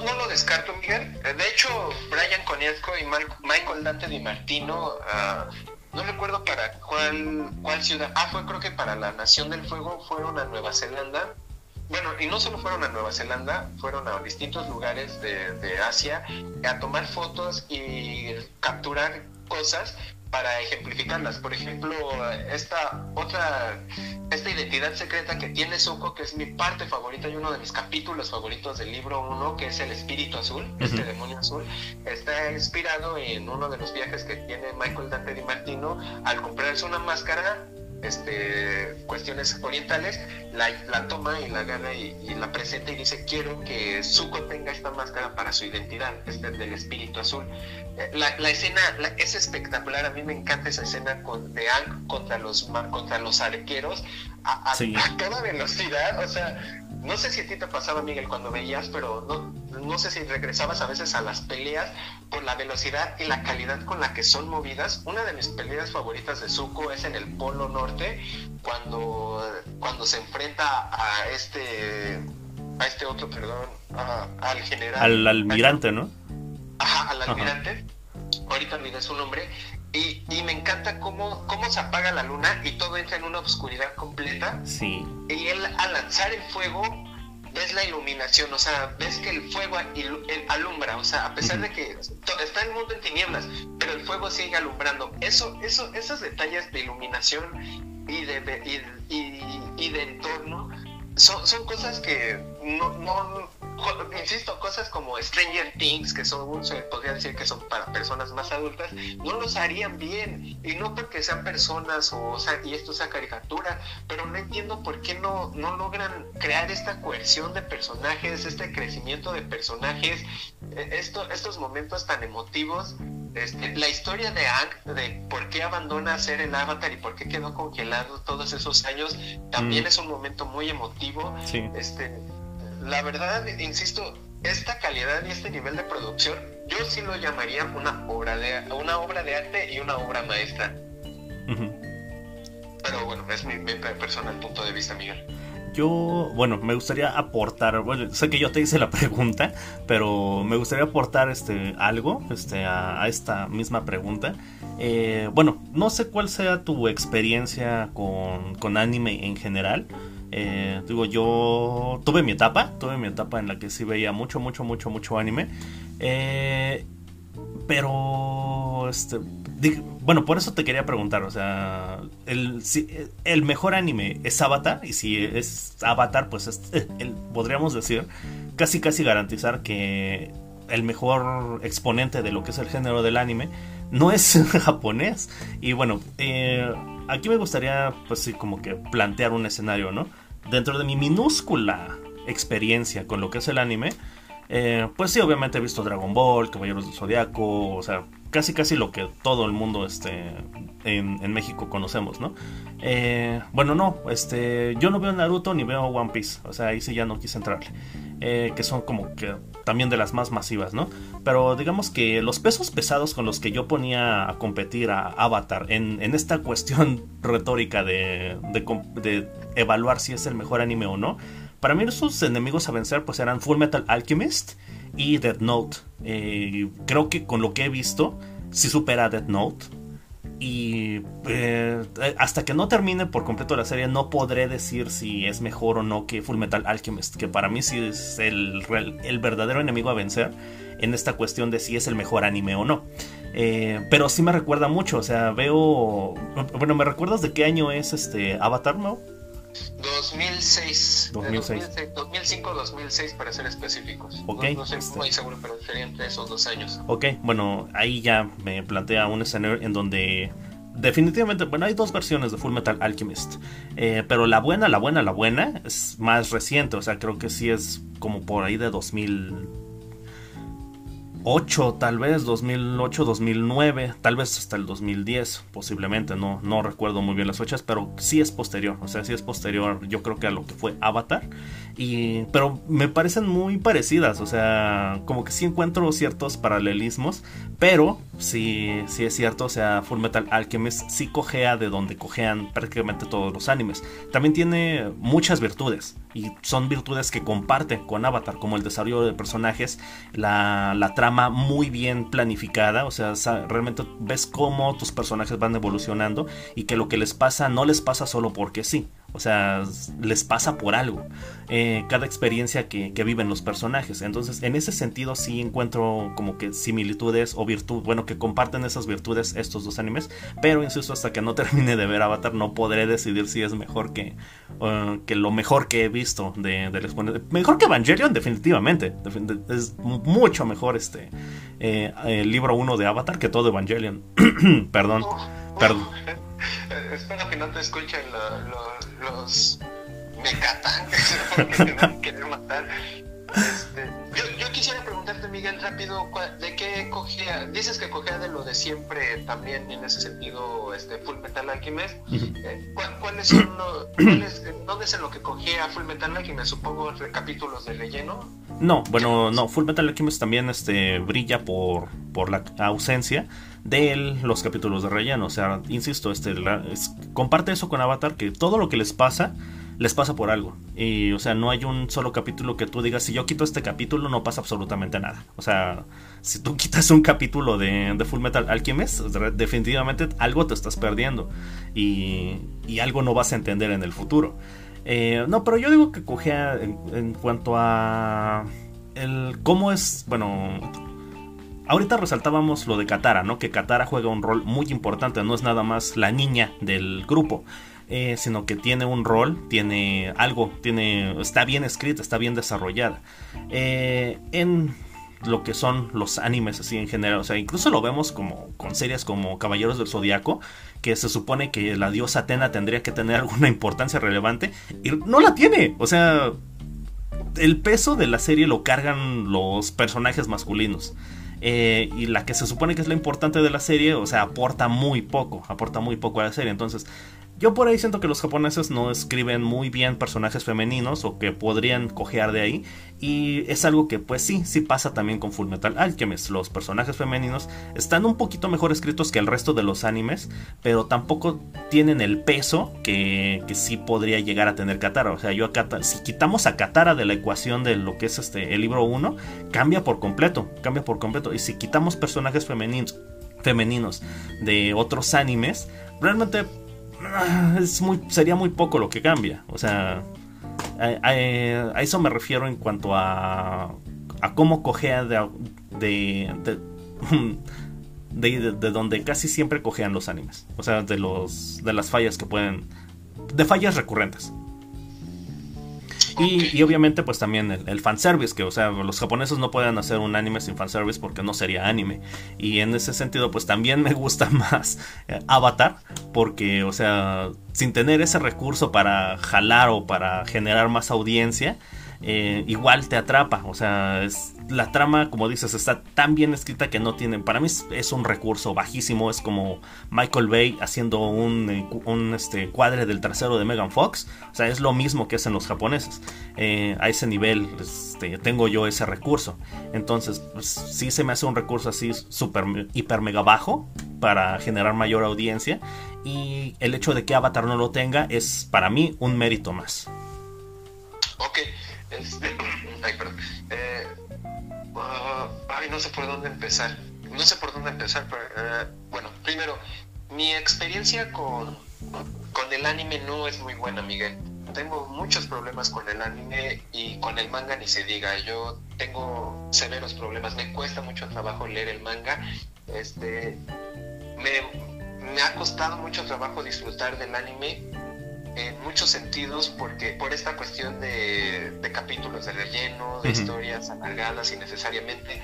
No, lo descarto, Miguel. De hecho, Brian Coniesco y Michael Dante Di Martino, ah, no recuerdo para cuál, cuál ciudad, ah, fue creo que para la Nación del Fuego, fueron a Nueva Zelanda. Bueno, y no solo fueron a Nueva Zelanda, fueron a distintos lugares de, Asia a tomar fotos y capturar cosas para ejemplificarlas. Por ejemplo, esta otra, esta identidad secreta que tiene Zuko, que es mi parte favorita y uno de mis capítulos favoritos del libro 1, que es el espíritu azul, este demonio azul, está inspirado en uno de los viajes que tiene Michael Dante Di Martino al comprarse una máscara este, cuestiones orientales, la, toma y la agarra y, la presenta y dice, quiero que Zuko tenga esta máscara para su identidad, este del espíritu azul. Eh, la, escena es espectacular, a mí me encanta esa escena con, de Ang contra los, contra los arqueros a, a, a toda velocidad, o sea, no sé si a ti te pasaba, Miguel, cuando veías, pero no, no sé si regresabas a veces a las peleas por la velocidad y la calidad con la que son movidas. Una de mis peleas favoritas de Zuko es en el Polo Norte, cuando, cuando se enfrenta a este, a este otro, perdón, al general. Al almirante, ¿no? Ajá, al almirante. Ahorita olvidé su nombre. Y, y, me encanta cómo, cómo se apaga la luna y todo entra en una oscuridad completa. Sí. Y él al lanzar el fuego ves la iluminación, o sea, ves que el fuego alumbra, o sea, a pesar de que está el mundo en tinieblas, pero el fuego sigue alumbrando. Eso, eso, esos detalles de iluminación y de, y, de entorno son, son cosas que no, no, insisto, cosas como Stranger Things, que son, se podría decir que son para personas más adultas, no los harían bien. Y no porque sean personas o, sea, y esto sea caricatura, pero no entiendo por qué no, no logran crear esta coerción de personajes, este crecimiento de personajes, e, esto, estos momentos tan emotivos. Este, la historia de Ang, de por qué abandona ser el avatar y por qué quedó congelado todos esos años, también mm. es un momento muy emotivo. Este, la verdad, insisto, esta calidad y este nivel de producción, yo sí lo llamaría una obra de, una obra de arte y una obra maestra. Pero bueno, es mi, personal punto de vista, Miguel. Yo, bueno, me gustaría aportar, bueno, sé que yo te hice la pregunta, pero me gustaría aportar este algo este, a, esta misma pregunta. Eh, bueno, no sé cuál sea tu experiencia con, con anime en general. Eh, digo, yo tuve mi etapa, tuve mi etapa en la que sí veía mucho, mucho, mucho, mucho anime. Eh, pero, este, bueno, por eso te quería preguntar, o sea, el, mejor anime es Avatar, y si es Avatar, pues podríamos decir, casi, casi garantizar que el mejor exponente de lo que es el género del anime no es japonés. Y bueno, eh, aquí me gustaría, pues sí, como que plantear un escenario, ¿no? Dentro de mi minúscula experiencia con lo que es el anime, eh, pues sí, obviamente he visto Dragon Ball, Caballeros del Zodiaco, o sea, casi casi lo que todo el mundo este, en, México conocemos, ¿no? Eh, bueno, no, este, yo no veo Naruto ni veo One Piece, o sea, ahí sí ya no quise entrarle. Eh, que son como que también de las más masivas, ¿no? Pero digamos que los pesos pesados con los que yo ponía a competir a Avatar en, esta cuestión retórica de, evaluar si es el mejor anime o no, para mí sus enemigos a vencer pues eran Full Metal Alchemist y Death Note. Eh, creo que con lo que he visto, si supera Death Note y eh, hasta que no termine por completo la serie no podré decir si es mejor o no que Full Metal Alchemist, que para mí sí es el, verdadero enemigo a vencer en esta cuestión de si es el mejor anime o no. Eh, pero sí me recuerda mucho, o sea, veo... Bueno, ¿me recuerdas de qué año es este Avatar, no? 2006. 2005-2006 para ser específicos. Okay. No, sé muy seguro, pero sería entre esos dos años. Ok, bueno, ahí ya me plantea un escenario en donde definitivamente, bueno, hay dos versiones de Full Metal Alchemist, eh, pero la buena, la buena, la buena es más reciente, o sea, creo que sí es como por ahí de 2000 2008, tal vez, 2008, 2009, tal vez hasta el 2010, posiblemente, no, no recuerdo muy bien las fechas, pero sí es posterior, o sea, sí es posterior, yo creo que a lo que fue Avatar, y, pero me parecen muy parecidas, o sea, como que sí encuentro ciertos paralelismos, pero sí, sí es cierto, o sea, Full Metal Alchemist sí cojea de donde cojean prácticamente todos los animes, también tiene muchas virtudes, y son virtudes que comparte con Avatar, como el desarrollo de personajes, la, la trama muy bien planificada, o sea, realmente ves cómo tus personajes van evolucionando y que lo que les pasa no les pasa solo porque sí, o sea, les pasa por algo. Eh, cada experiencia que, viven los personajes. Entonces, en ese sentido sí encuentro como que similitudes o virtud, bueno, que comparten esas virtudes estos dos animes. Pero insisto, hasta que no termine de ver Avatar, no podré decidir si es mejor que, uh, que lo mejor que he visto de, del exponente. Mejor que Evangelion, definitivamente. Es mucho mejor este eh, el libro 1 de Avatar que todo Evangelion. perdón, perdón. Espero que no te escuchen los me que me quieren matar. Este, yo, yo, quisiera preguntarte, Miguel, rápido, ¿de qué cogía? Dices que cogía de lo de siempre también en ese sentido, este Full Metal Alchemist. Eh, ¿Cuáles son los, ¿Dónde es en lo que cogía Full Metal Alchemist? Supongo capítulos de relleno. No, bueno, no, Full Metal Alchemist también este, brilla por, por la ausencia de los capítulos de relleno. O sea, insisto, este, comparte eso con Avatar, que todo lo que les pasa les pasa por algo. Y, o sea, no hay un solo capítulo que tú digas, si yo quito este capítulo, no pasa absolutamente nada. O sea, si tú quitas un capítulo de, Full Metal Alchemist, definitivamente algo te estás perdiendo. Y, y algo no vas a entender en el futuro. Eh, no, pero yo digo que cogea en, en cuanto a el cómo es, bueno, ahorita resaltábamos lo de Katara, ¿no? Que Katara juega un rol muy importante, no es nada más la niña del grupo. Eh, sino que tiene un rol, tiene algo, tiene, está bien escrita, está bien desarrollada. Eh, en lo que son los animes así en general, o sea, incluso lo vemos como con series como Caballeros del Zodiaco, que se supone que la diosa Atena tendría que tener alguna importancia relevante y no la tiene, o sea, el peso de la serie lo cargan los personajes masculinos. Eh, y la que se supone que es la importante de la serie, o sea, aporta muy poco, aporta muy poco a la serie. Entonces, yo por ahí siento que los japoneses no escriben muy bien personajes femeninos o que podrían cojear de ahí. Y es algo que pues sí, sí pasa también con Full Metal Alchemist. Los personajes femeninos están un poquito mejor escritos que el resto de los animes, pero tampoco tienen el peso que, que sí podría llegar a tener Katara. O sea, yo a si quitamos a Katara de la ecuación de lo que es este el libro 1, cambia por completo, cambia por completo. Y si quitamos personajes femeninos, femeninos de otros animes, realmente es muy, sería muy poco lo que cambia. O sea, a, eso me refiero en cuanto a, a cómo cojea de, de, de, de, donde casi siempre cojean los animes. O sea, de, los, de las fallas que pueden... De fallas recurrentes. Y, obviamente pues también el, fanservice, que o sea, los japoneses no pueden hacer un anime sin fanservice porque no sería anime. Y en ese sentido pues también me gusta más eh, Avatar porque, o sea, sin tener ese recurso para jalar o para generar más audiencia, eh, igual te atrapa. O sea, es, la trama, como dices, está tan bien escrita que no tienen. Para mí es, un recurso bajísimo. Es como Michael Bay haciendo un, eh, un este, cuadre del trasero de Megan Fox. O sea, es lo mismo que hacen los japoneses. Eh, a ese nivel este, tengo yo ese recurso. Entonces, pues, sí se me hace un recurso así super, hiper, mega bajo para generar mayor audiencia. Y el hecho de que Avatar no lo tenga es para mí un mérito más. Ok. Este, ay, perdón. Eh, ah, ay, no sé por dónde empezar. No sé por dónde empezar, pero eh, bueno, primero, mi experiencia con, con el anime no es muy buena, Miguel. Tengo muchos problemas con el anime y con el manga ni se diga. Yo tengo severos problemas. Me cuesta mucho trabajo leer el manga. Este, me ha costado mucho trabajo disfrutar del anime en muchos sentidos porque por esta cuestión de, capítulos de relleno, de historias alargadas innecesariamente.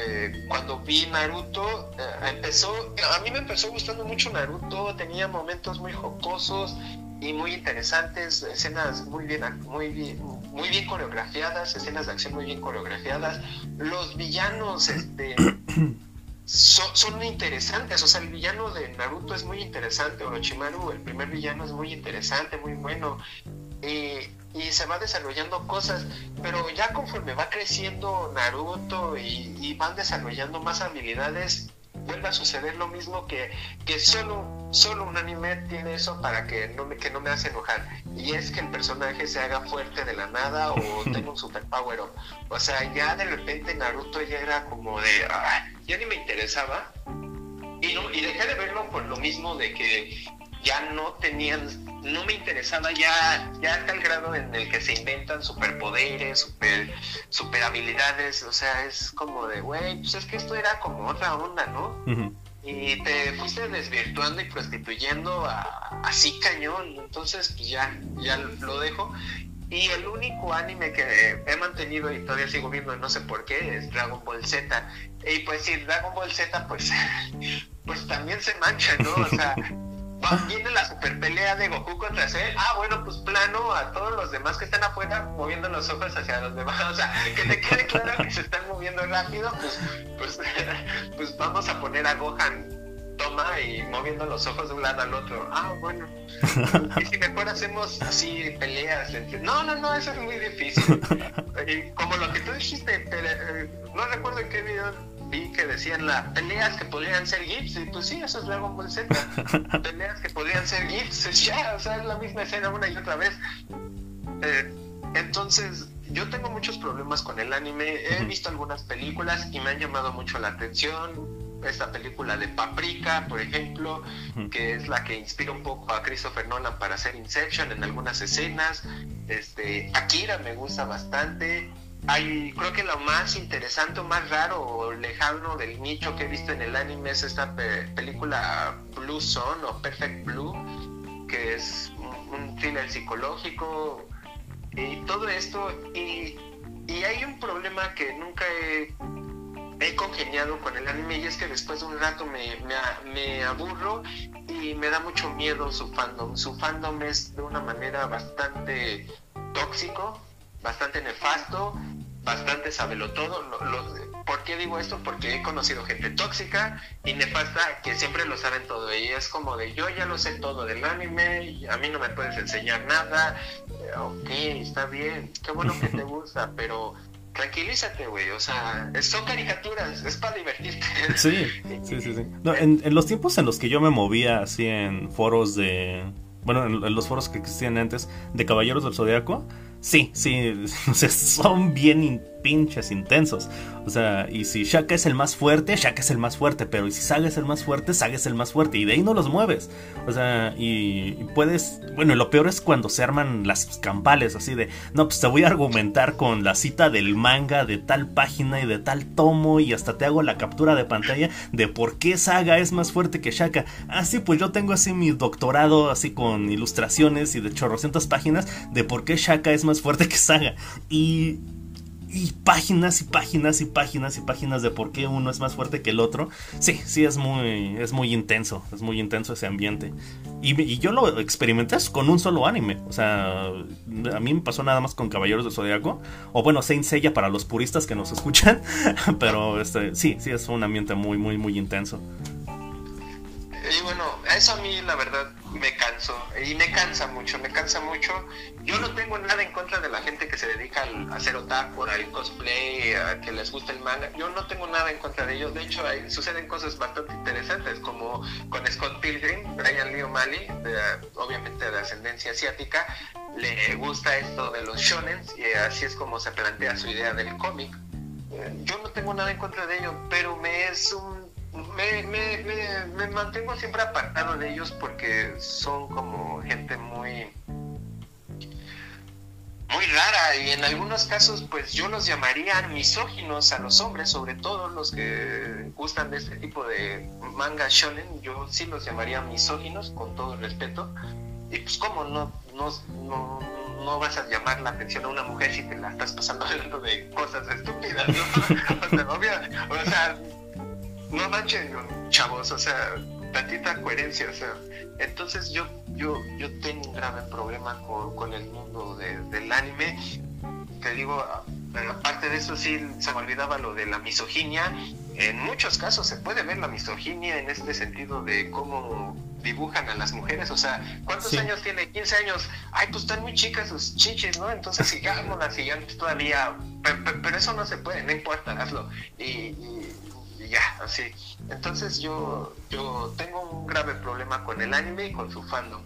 Eh, cuando vi Naruto, eh, empezó, a mí me empezó gustando mucho Naruto, tenía momentos muy jocosos y muy interesantes, escenas muy bien, muy bien, muy bien coreografiadas, escenas de acción muy bien coreografiadas. Los villanos, este, son, interesantes. O sea, el villano de Naruto es muy interesante. Orochimaru, el primer villano, es muy interesante, muy bueno. y se va desarrollando cosas, pero ya conforme va creciendo Naruto y van desarrollando más habilidades, vuelva a suceder lo mismo que, que solo, solo un anime tiene eso para que no, me, que no me hace enojar. Y es que el personaje se haga fuerte de la nada o tenga un superpower. O, o sea, ya de repente Naruto ya era como de, ya ni me interesaba. Y, no, y dejé de verlo por lo mismo de que ya no tenían, no me interesaba ya, ya hasta el grado en el que se inventan superpoderes, super, super habilidades, o sea, es como de, güey, pues es que esto era como otra onda, ¿no? Y te fuiste desvirtuando y prostituyendo a, así cañón, entonces pues ya, ya lo dejo. Y el único anime que he mantenido y todavía sigo viendo, no sé por qué, es Dragon Ball Z. Y pues sí, Dragon Ball Z, pues, pues también se mancha, ¿no? O sea, viene la super pelea de Goku contra Cell. Ah, bueno, pues plano a todos los demás que están afuera moviendo los ojos hacia los demás. O sea, que te quede claro que se están moviendo rápido, pues, pues, pues vamos a poner a Gohan toma y moviendo los ojos de un lado al otro. Ah, bueno. Y si mejor hacemos así peleas. No, no, no, eso es muy difícil. como lo que tú dijiste, eh, no recuerdo en qué video vi que decían las peleas que podrían ser GIFs, y pues sí, eso es Dragon Ball Z. peleas que podrían ser GIFs, ya, o sea, es la misma escena una y otra vez. Eh, entonces, yo tengo muchos problemas con el anime. He visto algunas películas y me han llamado mucho la atención. Esta película de Paprika, por ejemplo, que es la que inspira un poco a Christopher Nolan para hacer Inception en algunas escenas. Este, Akira me gusta bastante hay, creo que lo más interesante más raro o lejano del nicho que he visto en el anime es esta película Blue Zone o Perfect Blue, que es un, thriller psicológico y todo esto. Y, hay un problema que nunca he, he, congeniado con el anime y es que después de un rato me, me aburro y me da mucho miedo su fandom. Su fandom es de una manera bastante tóxico bastante nefasto, bastante sabelo todo. ¿Por qué digo esto? Porque he conocido gente tóxica y nefasta que siempre lo saben todo. Y es como de yo ya lo sé todo del anime, a mí no me puedes enseñar nada. Eh, ok, está bien, qué bueno que te gusta, pero tranquilízate, güey. O sea, son caricaturas, es para divertirte. Sí, sí, sí. sí. No, en, en, los tiempos en los que yo me movía así en foros de. Bueno, en los foros que existían antes de Caballeros del Zodiaco Sí, sí, son bien pinches intensos. O sea, y si Shaka es el más fuerte, Shaka es el más fuerte, pero y si Saga es el más fuerte, Saga es el más fuerte, y de ahí no los mueves. O sea, y, puedes, bueno, lo peor es cuando se arman las campales, así de, no, pues te voy a argumentar con la cita del manga de tal página y de tal tomo, y hasta te hago la captura de pantalla de por qué Saga es más fuerte que Shaka. Ah, sí, pues yo tengo así mi doctorado, así con ilustraciones y de chorrocientas páginas, de por qué Shaka es más fuerte que Saga. Y y páginas y páginas y páginas y páginas de por qué uno es más fuerte que el otro. Sí, sí, es muy, es muy intenso, es muy intenso ese ambiente. Y, yo lo experimenté con un solo anime. O sea, a mí me pasó nada más con Caballeros de Zodiaco. O bueno, Saint Seiya para los puristas que nos escuchan. Pero este, sí, sí, es un ambiente muy, muy, muy intenso. Y bueno, eso a mí la verdad me canso. Y me cansa mucho, me cansa mucho. Yo no tengo nada en contra de la gente que se dedica a hacer otaku, al cosplay, a que les gusta el manga. Yo no tengo nada en contra de ellos. De hecho, hay, suceden cosas bastante interesantes, como con Scott Pilgrim, Brian Lee O'Malley, obviamente de ascendencia asiática, le gusta esto de los shonen y así es como se plantea su idea del cómic. Eh, yo no tengo nada en contra de ello, pero me es un me, me, me, mantengo siempre apartado de ellos porque son como gente muy muy rara y en algunos casos pues yo los llamaría misóginos a los hombres, sobre todo los que gustan de este tipo de manga shonen, yo sí los llamaría misóginos con todo el respeto. Y pues cómo no, no, no, no vas a llamar la atención a una mujer si te la estás pasando hablando de cosas estúpidas, o sea, no manchen, chavos, o sea, tantita coherencia, o sea, entonces yo, yo, yo tengo un grave problema con, el mundo del anime te digo, aparte de eso sí se me olvidaba lo de la misoginia. En muchos casos se puede ver la misoginia en este sentido de cómo dibujan a las mujeres. O sea, ¿cuántos años tiene? 15 años. Ay, pues están muy chicas sus chiches, ¿no? Entonces sigámoslas, sigamos todavía. Pero, eso no se puede, no importa, hazlo. y ya, así. Entonces yo, yo tengo un grave problema con el anime y con su fandom.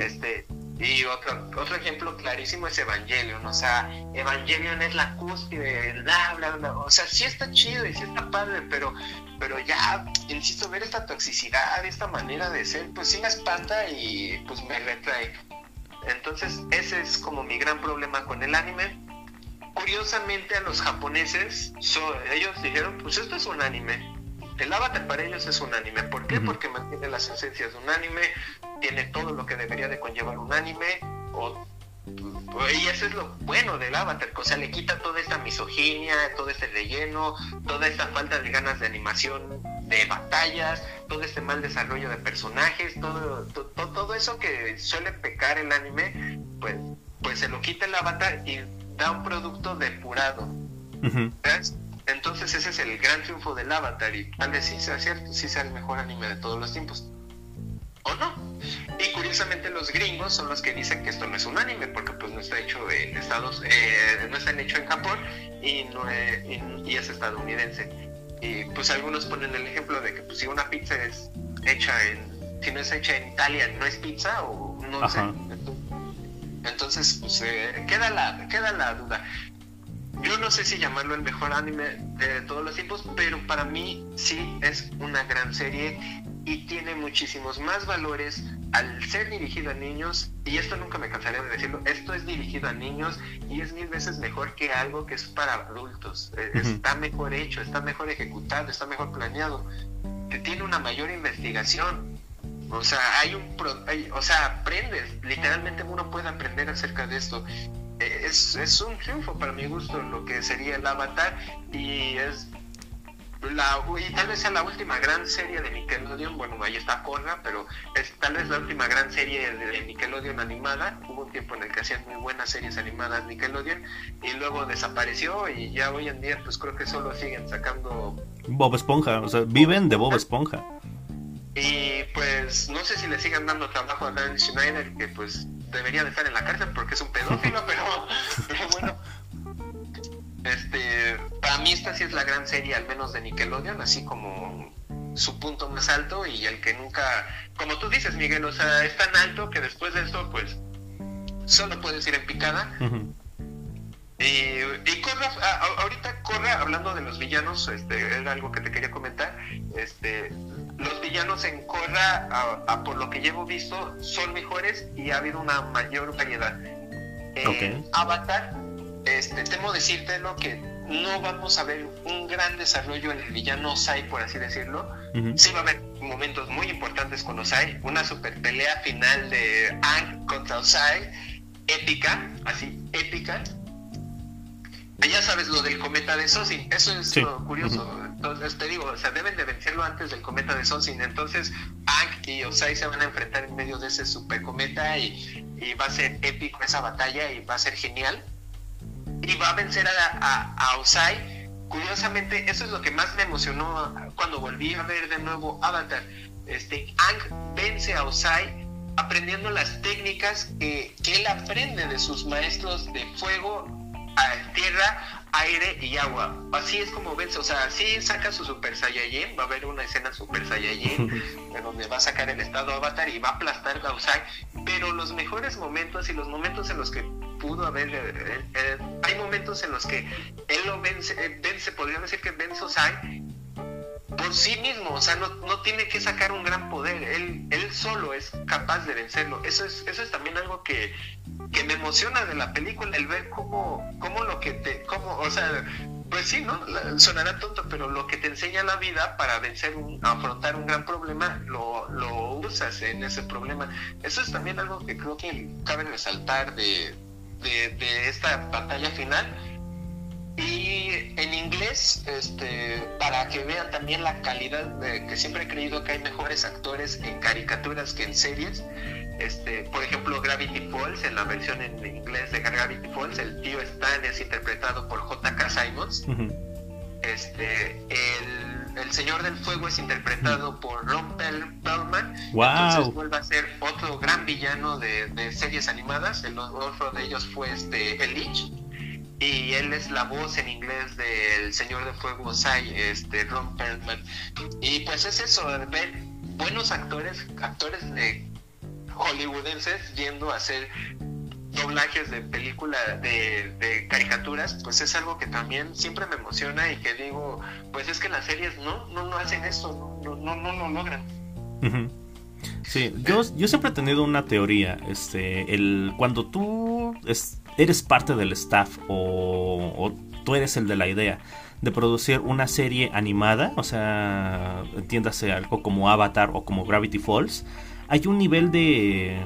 Este, y otro, otro ejemplo clarísimo es Evangelion. O sea, Evangelion es la cúspide, bla, bla, bla. O sea, sí está chido y sí está padre, pero, pero ya, insisto, ver esta toxicidad, esta manera de ser, pues sí me espanta y pues me retrae. Entonces, ese es como mi gran problema con el anime curiosamente a los japoneses, ellos dijeron, pues esto es un anime. El avatar para ellos es un anime. ¿Por qué? Porque mantiene las esencias de un anime, tiene todo lo que debería de conllevar un anime, o, y eso es lo bueno del avatar, o sea, le quita toda esta misoginia, todo este relleno, toda esta falta de ganas de animación de batallas, todo este mal desarrollo de personajes, todo, todo, todo eso que suele pecar el anime, pues, pues se lo quita el avatar y da un producto depurado. Entonces ese es el gran triunfo del Avatar y tal vez sí sea cierto, sí sea el mejor anime de todos los tiempos. ¿O no? Y curiosamente los gringos son los que dicen que esto no es un anime porque pues no está hecho en Estados, eh, no está hecho en Japón y, no y, es estadounidense. Y pues algunos ponen el ejemplo de que pues si una pizza es hecha en, si no es hecha en Italia no es pizza o no sé. Entonces, pues eh, queda, la, queda la duda. Yo no sé si llamarlo el mejor anime de todos los tiempos, pero para mí sí es una gran serie y tiene muchísimos más valores al ser dirigido a niños, y esto nunca me cansaré de decirlo, esto es dirigido a niños y es mil veces mejor que algo que es para adultos. E, está mejor hecho, está mejor ejecutado, está mejor planeado, tiene una mayor investigación, o sea, hay un, o sea, aprendes, literalmente uno puede aprender acerca de esto. E, es, es un triunfo para mi gusto lo que sería el Avatar y es la, y tal vez sea la última gran serie de Nickelodeon, bueno, ahí está Korra, pero es tal vez la última gran serie de Nickelodeon animada. Hubo un tiempo en el que hacían muy buenas series animadas Nickelodeon y luego desapareció y ya hoy en día pues creo que solo siguen sacando... Bob Esponja, o sea, viven de Bob Esponja. Y pues no sé si le sigan dando trabajo a Dan Schneider, que pues debería de estar en la cárcel porque es un pedófilo, pero, bueno. Este, para mí esta sí es la gran serie, al menos de Nickelodeon, así como su punto más alto y el que nunca, como tú dices Miguel, o sea, es tan alto que después de esto pues solo puedes ir en picada. Y, y Corra, ahorita Corra, hablando de los villanos, este, era algo que te quería comentar, este, los villanos en Korra, a, por lo que llevo visto, son mejores y ha habido una mayor variedad. En Avatar, este, temo decírtelo que no vamos a ver un gran desarrollo en el villano Osai, por así decirlo. Sí va a haber momentos muy importantes con Osai, una super pelea final de Ang contra Osai, épica, así, épica. Ya sabes lo del cometa de Sosin, eso es lo curioso. Entonces te digo, o sea, deben de vencerlo antes del cometa de Sosin. Entonces, Ang y Osai se van a enfrentar en medio de ese super cometa y, va a ser épico esa batalla y va a ser genial. Y va a vencer a, a, Osai. Curiosamente, eso es lo que más me emocionó cuando volví a ver de nuevo Avatar. Este, Ang vence a Osai aprendiendo las técnicas que, que él aprende de sus maestros de fuego, a tierra, aire y agua. Así es como ves, o sea, si saca su Super Saiyajin, va a haber una escena Super Saiyajin en donde va a sacar el estado Avatar y va a aplastar a Usai, pero los mejores momentos y los momentos en los que pudo haber, eh, eh, eh, hay momentos en los que él lo vence, vence podría decir que vence Usai por sí mismo, o sea, no, no, tiene que sacar un gran poder, él, él solo es capaz de vencerlo. Eso es, eso es también algo que, que me emociona de la película, el ver cómo, cómo lo que te, cómo, o sea, pues sí, ¿no? Sonará tonto, pero lo que te enseña la vida para vencer, un, afrontar un gran problema, lo, lo usas en ese problema. Eso es también algo que creo que cabe resaltar de, de, de esta batalla final y en inglés, este, para que vean también la calidad, de, que siempre he creído que hay mejores actores en caricaturas que en series. este, por ejemplo, Gravity Falls, en la versión en inglés de Gravity Falls, el tío Stan es interpretado por J.K. Simons. Este, el, el, Señor del Fuego es interpretado por Ron Perlman. Wow. Entonces vuelve a ser otro gran villano de, de series animadas. El otro de ellos fue este, el Lich y él es la voz en inglés del Señor de Fuego Sai, este Ron Perlman. Y pues es eso, ver buenos actores, actores de hollywoodenses yendo a hacer doblajes de película de, caricaturas, pues es algo que también siempre me emociona y que digo, pues es que las series no, no, no hacen esto, no, no, no, no, logran. Sí, yo, yo siempre he tenido una teoría, este, el cuando tú es, eres parte del staff o, tú eres el de la idea de producir una serie animada, o sea, entiéndase algo como Avatar o como Gravity Falls, hay un nivel de...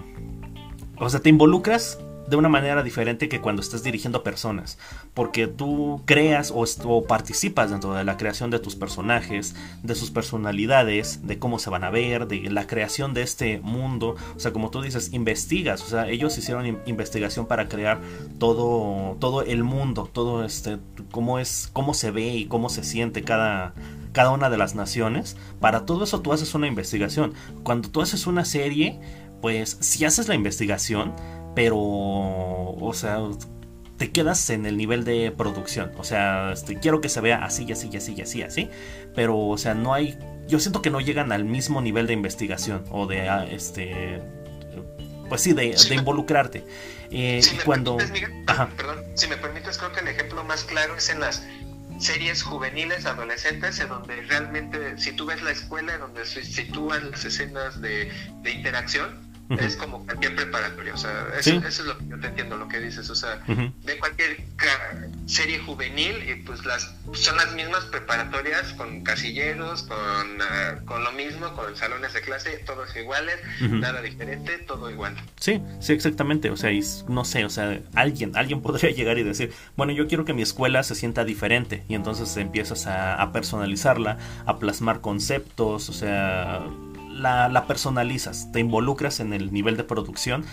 O sea, te involucras de una manera diferente que cuando estás dirigiendo personas, porque tú creas o, participas dentro de la creación de tus personajes, de sus personalidades, de cómo se van a ver, de la creación de este mundo, o sea, como tú dices, investigas, o sea, ellos hicieron investigación para crear todo todo el mundo, todo este cómo es cómo se ve y cómo se siente cada cada una de las naciones. Para todo eso tú haces una investigación. Cuando tú haces una serie, pues si haces la investigación, pero, o sea, te quedas en el nivel de producción. O sea, este, quiero que se vea así, así, así, así, así. Pero, o sea, no hay. Yo siento que no llegan al mismo nivel de investigación o de, ah, este, pues sí, de, involucrarte. Eh, si cuando. Perdón, si me permites, creo que el ejemplo más claro es en las series juveniles adolescentes en donde realmente si tú ves la escuela en donde se sitúan las escenas de, de interacción es como cualquier preparatoria, o sea, eso, es lo que yo te entiendo lo que dices, o sea, de cualquier serie juvenil y pues las son las mismas preparatorias con casilleros, con, ah, con lo mismo, con salones de clase, todos iguales, nada diferente, todo igual. Sí, sí, exactamente, o sea, no sé, o sea, alguien, alguien podría llegar y decir, bueno, yo quiero que mi escuela se sienta diferente y entonces empiezas a, a personalizarla, a plasmar conceptos, o sea la, personalizas, te involucras en el nivel de producción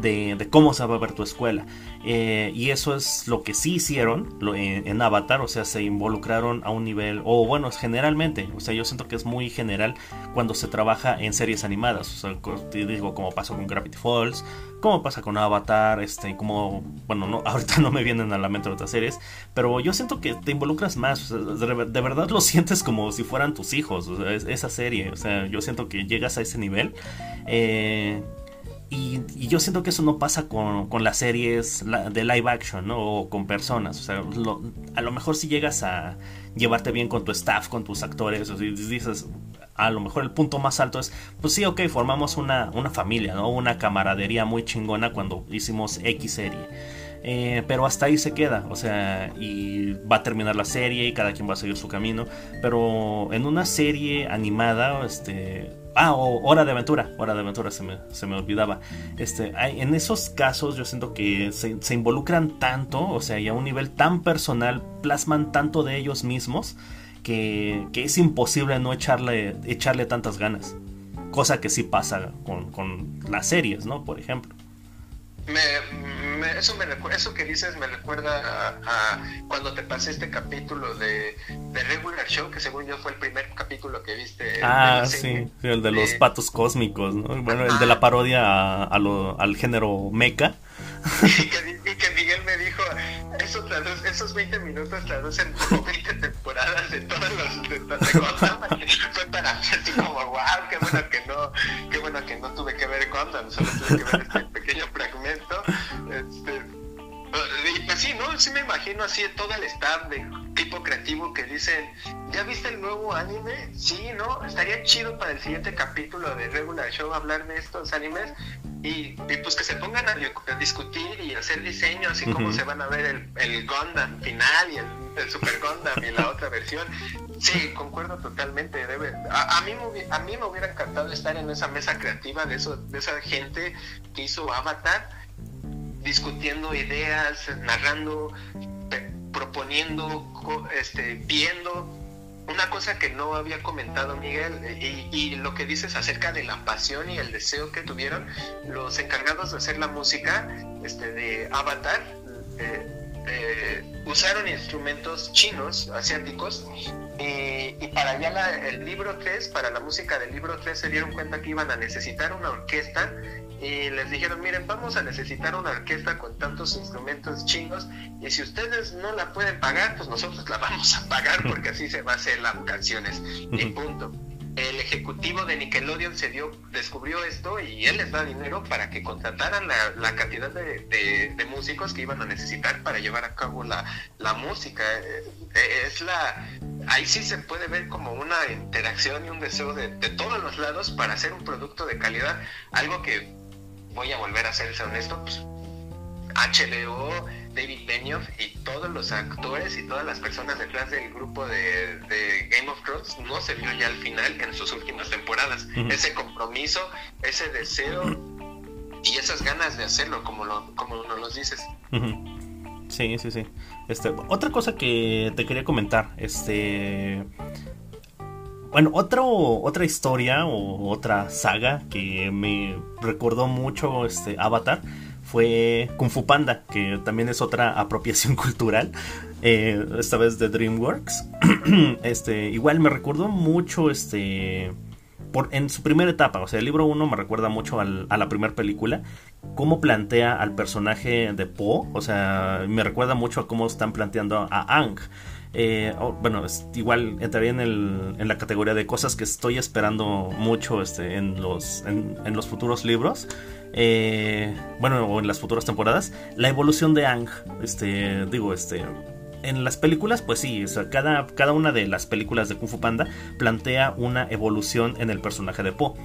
de, cómo se va a ver tu escuela. Eh, y eso es lo que sí hicieron en, Avatar, o sea, se involucraron a un nivel, o bueno, generalmente, o sea, yo siento que es muy general cuando se trabaja en series animadas, o sea, digo, como pasó con Gravity Falls, como pasa con Avatar, este, como, bueno, no, ahorita no me vienen a la mente otras series, pero yo siento que te involucras más, de, verdad lo sientes como si fueran tus hijos, esa serie, o sea, yo siento que llegas a ese nivel. Eh, y, yo siento que eso no pasa con, las series de live action, ¿no? O con personas. O sea, a lo mejor si llegas a llevarte bien con tu staff, con tus actores, o si dices, a lo mejor el punto más alto es, pues sí, ok, formamos una, una familia, ¿no? Una camaradería muy chingona cuando hicimos X serie. Eh, pero hasta ahí se queda, o sea, y va a terminar la serie y cada quien va a seguir su camino. Pero en una serie animada, este. Ah, o Hora de Aventura, Hora de Aventura se me, se me olvidaba. Este, en esos casos yo siento que se, involucran tanto, o sea, y a un nivel tan personal, plasman tanto de ellos mismos que, es imposible no echarle, echarle tantas ganas. Cosa que sí pasa con, con las series, ¿no? Por ejemplo. Me, eso, me, eso que dices me recuerda a, cuando te pasé este capítulo de, de, Regular Show, que según yo fue el primer capítulo que viste. Ah, sí, el de los patos cósmicos, ¿no? Bueno, el de la parodia a, al género mecha. Y que, que Miguel me dijo, eso esos 20 minutos traducen como 20 temporadas de todos los de, de Fue para mí así como, wow, qué bueno que no, qué bueno que no tuve que ver Gundam, solo tuve que ver este pequeño fragmento. Este, y pues sí, ¿no? Sí me imagino así todo el staff de tipo creativo que dicen, ¿ya viste el nuevo anime? Sí, ¿no? Estaría chido para el siguiente capítulo de Regular Show hablar de estos animes y, pues que se pongan a, discutir y hacer diseños y cómo se van a ver el, el Gundam final y el, Super Gundam y la otra versión. Sí, concuerdo totalmente. Debe, a, mí, a mí me hubiera encantado estar en esa mesa creativa de, eso, de esa gente que hizo Avatar, discutiendo ideas, narrando, proponiendo, este, viendo una cosa que no había comentado Miguel y, y, lo que dices acerca de la pasión y el deseo que tuvieron los encargados de hacer la música este, de Avatar eh, eh, usaron instrumentos chinos, asiáticos y, para ya el libro 3, para la música del libro 3 se dieron cuenta que iban a necesitar una orquesta y les dijeron, miren, vamos a necesitar una orquesta con tantos instrumentos chinos y si ustedes no la pueden pagar, pues nosotros la vamos a pagar porque así se va a hacer las canciones y punto. El ejecutivo de Nickelodeon se dio, descubrió esto y él les da dinero para que contrataran la, cantidad de, músicos que iban a necesitar para llevar a cabo la, la música. Eh, eh, es la, ahí sí se puede ver como una interacción y un deseo de, de, todos los lados para hacer un producto de calidad, algo que voy a volver a ser honesto, pues HBO, David Benioff y todos los actores y todas las personas detrás del grupo de, Game of Thrones no se vio ya al final en sus últimas temporadas. Ese compromiso, ese deseo y esas ganas de hacerlo, como, lo, como nos lo dices. Sí, sí, sí. Este, otra cosa que te quería comentar, este bueno, otro, otra historia o otra saga que me recordó mucho este Avatar fue Kung Fu Panda, que también es otra apropiación cultural, eh, esta vez de DreamWorks. este, igual me recordó mucho este por, en su primera etapa, o sea, el libro 1 me recuerda mucho a la primera película, cómo plantea al personaje de Po, o sea, me recuerda mucho a cómo están planteando a Ang. Eh, bueno, igual entraría en, el, en, la categoría de cosas que estoy esperando mucho este, en, los, en, los futuros libros. Eh, bueno, o en las futuras temporadas. La evolución de Ang. Este, digo, este. En las películas, pues sí, cada, cada una de las películas de Kung Fu Panda plantea una evolución en el personaje de Po.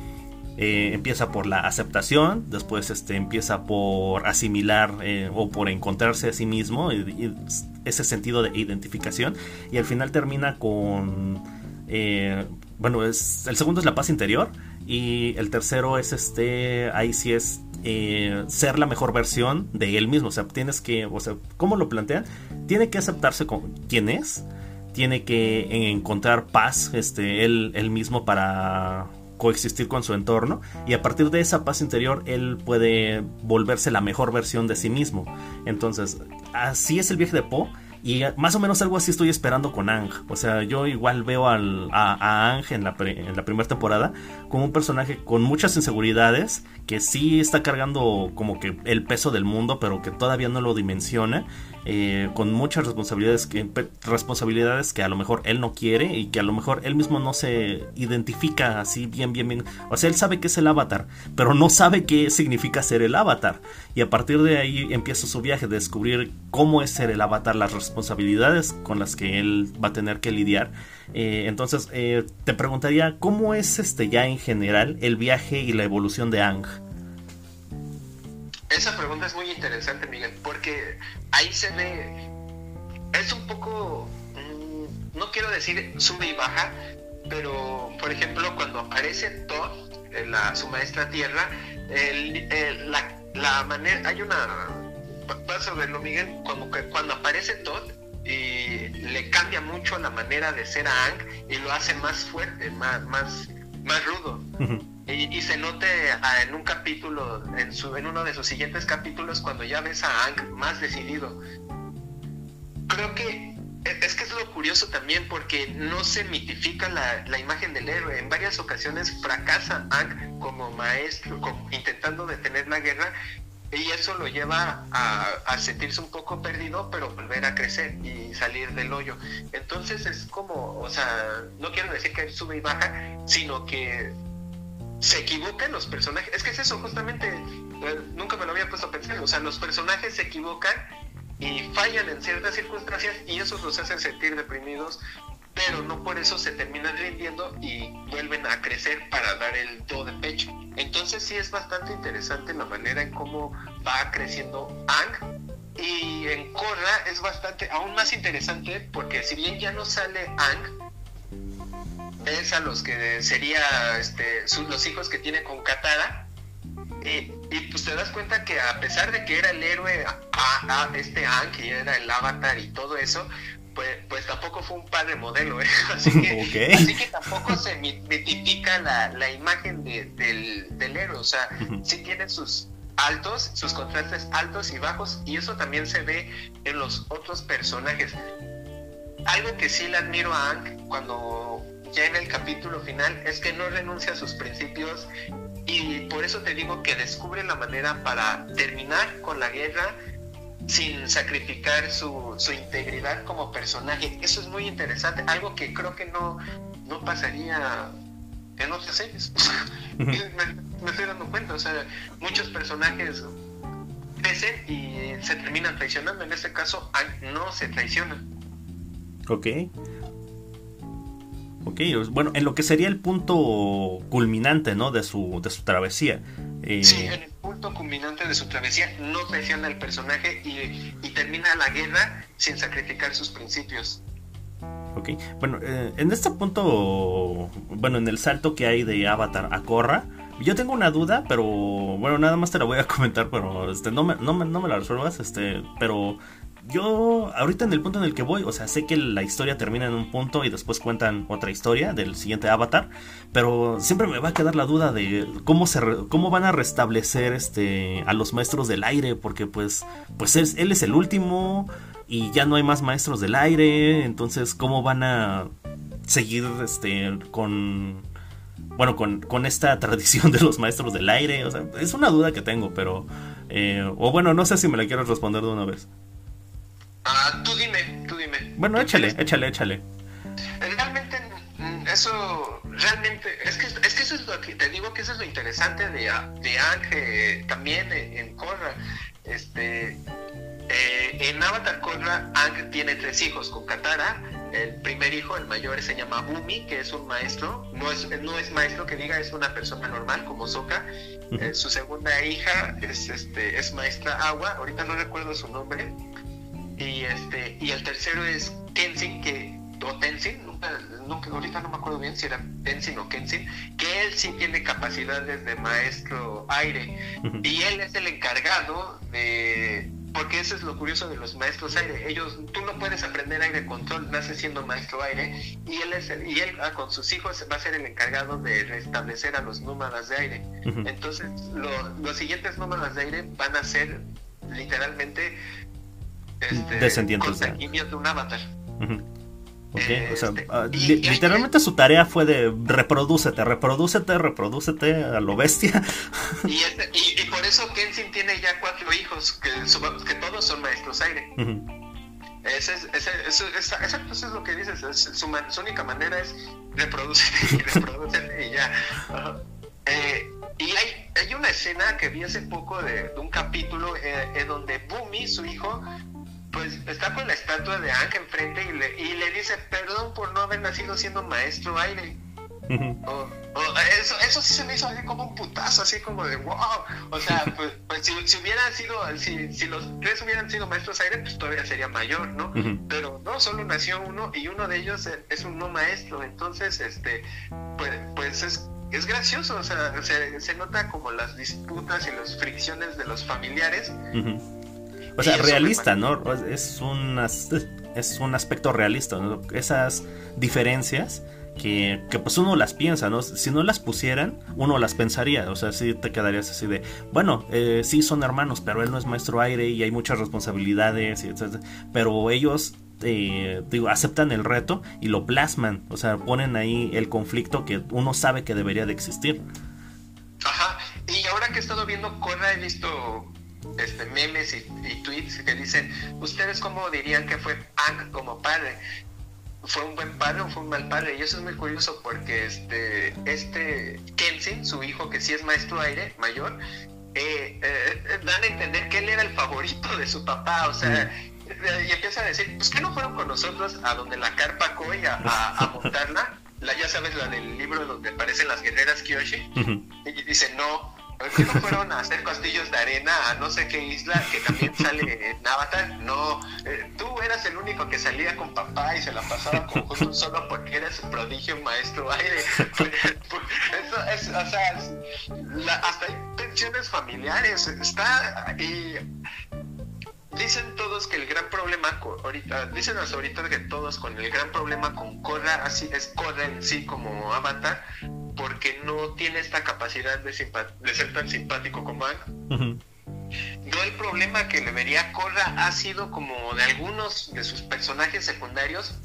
Eh, empieza por la aceptación, después este, empieza por asimilar eh, o por encontrarse a sí mismo, ese sentido de identificación, y al final termina con, eh, bueno, es, el segundo es la paz interior, y el tercero es este, ahí sí es ser la mejor versión de él mismo, o sea, tienes que, o sea, ¿cómo lo plantean? Tiene que aceptarse con quién es, tiene que encontrar paz, este, él mismo para coexistir con su entorno y a partir de esa paz interior él puede volverse la mejor versión de sí mismo. Entonces, así es el viaje de Poe y más o menos algo así estoy esperando con Ang. O sea, yo igual veo al, a, Ang en la, en la primera temporada como un personaje con muchas inseguridades, que sí está cargando como que el peso del mundo, pero que todavía no lo dimensiona. Eh, con muchas responsabilidades que, responsabilidades que a lo mejor él no quiere y que a lo mejor él mismo no se identifica así bien, bien, bien. O sea, él sabe que es el avatar, pero no sabe qué significa ser el avatar. Y a partir de ahí empieza su viaje de descubrir cómo es ser el avatar, las responsabilidades con las que él va a tener que lidiar. Eh, entonces, eh, te preguntaría, ¿cómo es este ya en general el viaje y la evolución de Ang? Esa pregunta es muy interesante, Miguel, porque ahí se ve, es un poco, mm, no quiero decir sube y baja, pero por ejemplo cuando aparece Thor, la, su maestra tierra, la, manera, hay una, vas a verlo Miguel, como que cuando aparece Todd y le cambia mucho la manera de ser a Ang y lo hace más fuerte, más, más, más rudo. Y, se note ah, en un capítulo, en, su, en uno de sus siguientes capítulos, cuando ya ves a Ang más decidido. Creo que e, es que es lo curioso también porque no se mitifica la, la imagen del héroe. En varias ocasiones fracasa Ang como maestro, intentando detener la guerra y eso lo lleva a, sentirse un poco perdido, pero volver a crecer y salir del hoyo. Entonces es como, o sea, no quiero decir que sube y baja, sino que se equivocan los personajes. Es que es eso, justamente, eh, nunca me lo había puesto a pensar. O sea, los personajes se equivocan y fallan en ciertas circunstancias y eso los hace sentir deprimidos, pero no por eso se terminan rindiendo y vuelven a crecer para dar el todo de pecho. Entonces sí es bastante interesante la manera en cómo va creciendo Ang. Y en Korra es bastante, aún más interesante porque si bien ya no sale Ang, ves a los que sería este, los hijos que tiene con Katara. Y, pues te das cuenta que a pesar de que era el héroe a, este Aang, que era el avatar y todo eso, pues, pues tampoco fue un padre modelo, ¿eh? así, que, así que tampoco se mitifica la, la imagen del, del, héroe, o sea, sí tiene sus altos, sus contrastes altos y bajos, y eso también se ve en los otros personajes. Algo que sí le admiro a Hank cuando ya en el capítulo final es que no renuncia a sus principios y por eso te digo que descubre la manera para terminar con la guerra sin sacrificar su, su integridad como personaje. Eso es muy interesante, algo que creo que no, no pasaría en otras series. me, me, estoy dando cuenta, o sea, muchos personajes crecen y se terminan traicionando. En este caso, no se traicionan. Ok. Ok, bueno, en lo que sería el punto culminante, ¿no? De su, de su travesía. Eh... Sí, en el punto culminante de su travesía no traiciona al personaje y, y, termina la guerra sin sacrificar sus principios. Ok, bueno, eh, en este punto, bueno, en el salto que hay de Avatar a Korra, yo tengo una duda, pero bueno, nada más te la voy a comentar, pero este, no, me, no, me, no me la resuelvas, este, pero yo ahorita en el punto en el que voy, o sea, sé que la historia termina en un punto y después cuentan otra historia del siguiente avatar, pero siempre me va a quedar la duda de cómo se cómo van a restablecer este a los maestros del aire, porque pues pues él, es el último y ya no hay más maestros del aire, entonces cómo van a seguir este con bueno, con, con, esta tradición de los maestros del aire. O sea, es una duda que tengo, pero. Eh, o bueno, no sé si me la quieres responder de una vez. Ah, tú dime, tú dime. Bueno, échale, échale, échale. Realmente, mm, eso, realmente, es que, es que eso es lo que te digo que eso es lo interesante de, de Ángel, también en, Korra. Este, eh, en Avatar Korra, Ang tiene tres hijos con Katara. El primer hijo, el mayor, se llama Bumi, que es un maestro. No es, no es maestro que diga, es una persona normal como Soka. Eh, su segunda hija es, este, es maestra Agua. Ahorita no recuerdo su nombre y este y el tercero es Kenshin que o Tenzin nunca, nunca ahorita no me acuerdo bien si era Tenzin o Kenshin que él sí tiene capacidades de maestro aire. Y él es el encargado de porque eso es lo curioso de los maestros aire. Ellos tú no puedes aprender aire control naces siendo maestro aire y él es y él ah, con sus hijos va a ser el encargado de restablecer a los nómadas de aire. Entonces los siguientes nómadas de aire van a ser literalmente este, descendientes de... un avatar. Este, ah, literalmente su tarea fue de reproducete, reproducete, reproducete a lo bestia. Este, y, por eso Kenshin tiene ya cuatro hijos, que, que todos son maestros aire. Ese es, ese, eso, es lo que dices, su, única manera es reproducete y reproducete y ya. Eh, y hay, hay una escena que vi hace poco de, un capítulo eh, en donde Bumi, su hijo, pues está con la estatua de Ángel enfrente y le, y le dice perdón por no haber nacido siendo maestro aire. eso, eso sí se me hizo así como un putazo, así como de wow. O sea, pues, pues si, si, hubieran sido, si, si, los tres hubieran sido maestros aire, pues todavía sería mayor, ¿no? Pero no, solo nació uno y uno de ellos es un no maestro. Entonces, este, pues, pues es es gracioso, o sea, se, se, nota como las disputas y las fricciones de los familiares. O sea, realista, ¿no? Es un, es un aspecto realista, ¿no? Esas diferencias que, que, pues uno las piensa, ¿no? Si no las pusieran, uno las pensaría, o sea, sí te quedarías así de, bueno, eh, sí son hermanos, pero él no es maestro aire y hay muchas responsabilidades, y etc. Pero ellos, eh, digo, aceptan el reto y lo plasman, o sea, ponen ahí el conflicto que uno sabe que debería de existir. Ajá, y ahora que he estado viendo Korra he visto este, memes y, tweets que dicen, ¿ustedes cómo dirían que fue como padre? ¿Fue un buen padre o fue un mal padre? Y eso es muy curioso porque este, este Kenshin, su hijo que sí es maestro aire, mayor, eh, eh, dan a entender que él era el favorito de su papá, o sea, y empieza a decir, pues que no fueron con nosotros a donde la carpa Koi a, a, montarla, la, ya sabes, la del libro donde aparecen las guerreras Kyoshi, y dice, no, ¿Por qué no fueron a hacer castillos de arena a no sé qué isla que también sale en Avatar? No, eh, tú eras el único que salía con papá y se la pasaba con justo solo porque eres un prodigio maestro aire. Eso es, o sea, hasta hay tensiones familiares. Está y dicen todos que el gran problema ahorita, dicen hasta ahorita que todos con el gran problema con Korra así es Korra en sí como avatar, porque no tiene esta capacidad de, de ser tan simpático como Aang. Yo el problema que le vería a Korra ha sido como de algunos de sus personajes secundarios,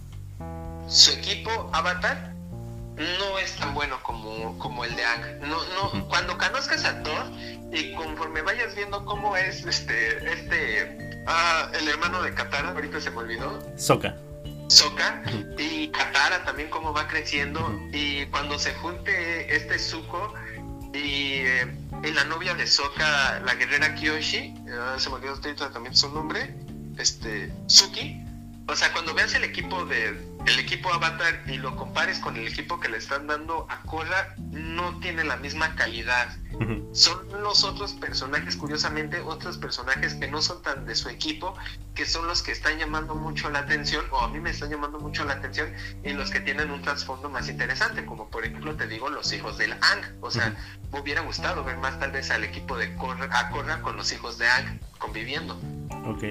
su equipo Avatar no es tan bueno como, como el de Ang. No, no, cuando conozcas a Thor y conforme vayas viendo cómo es este, este, ah, el hermano de Katara, ahorita se me olvidó. Soka. Soka y Katara también cómo va creciendo y cuando se junte este Zuko y, eh, la novia de Soka, la guerrera Kyoshi, ah, se me olvidó también su nombre, este, Suki, o sea, cuando veas el equipo de el equipo Avatar y lo compares con el equipo que le están dando a Korra, no tiene la misma calidad. Son los otros personajes, curiosamente, otros personajes que no son tan de su equipo, que son los que están llamando mucho la atención, o a mí me están llamando mucho la atención, y los que tienen un trasfondo más interesante, como por ejemplo te digo los hijos del Ang. O sea, me hubiera gustado ver más tal vez al equipo de Korra, a Korra con los hijos de Ang conviviendo. Ok.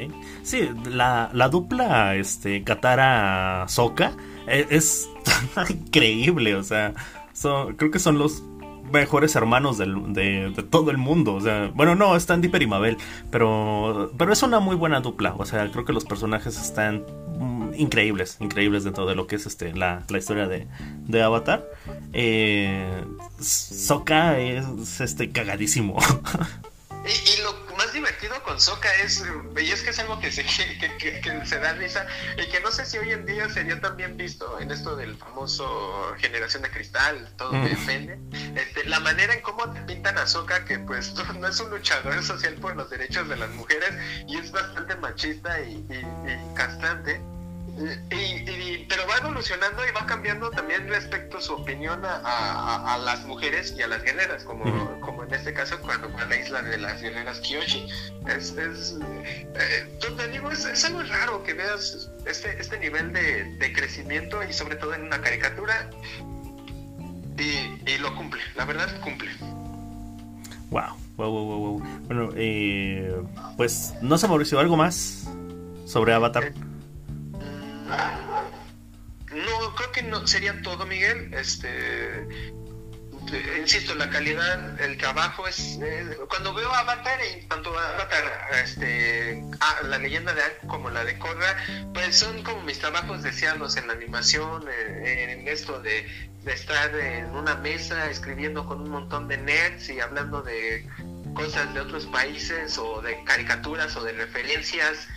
Sí, la, la dupla este, Katara-Soka e, es, increíble, o sea, son, creo que son los mejores hermanos del, de, todo el mundo. O sea, bueno, no, están Dipper y Mabel, pero, pero es una muy buena dupla. O sea, creo que los personajes están mm, increíbles, increíbles dentro de lo que es este la, la historia de, de Avatar. Eh, Sokka es este cagadísimo. Y, lo más divertido con Soca es, y es que es algo que se, que, se da risa y que no sé si hoy en día sería también visto en esto del famoso generación de cristal, todo que defiende, este, la manera en cómo te pintan a Soca, que pues no es un luchador social por los derechos de las mujeres y es bastante machista y, y castrante y, pero va evolucionando y va cambiando también respecto a su opinión a, las mujeres y a las guerreras, como, como en este caso cuando fue a la isla de las guerreras Kyoshi. Es, es, eh, te digo, es, algo raro que veas este, este nivel de, crecimiento y sobre todo en una caricatura y, lo cumple, la verdad cumple. Wow, wow, wow, wow. Bueno, eh, pues no se Mauricio, algo más sobre Avatar. Eh, no, creo que no sería todo, Miguel. Este, insisto, la calidad, el trabajo es. cuando veo Avatar, tanto Avatar, este, ah, la leyenda de como la de Korra, pues son como mis trabajos deseados en la animación, eh, en, esto de, de, estar en una mesa escribiendo con un montón de nerds y hablando de cosas de otros países o de caricaturas o de referencias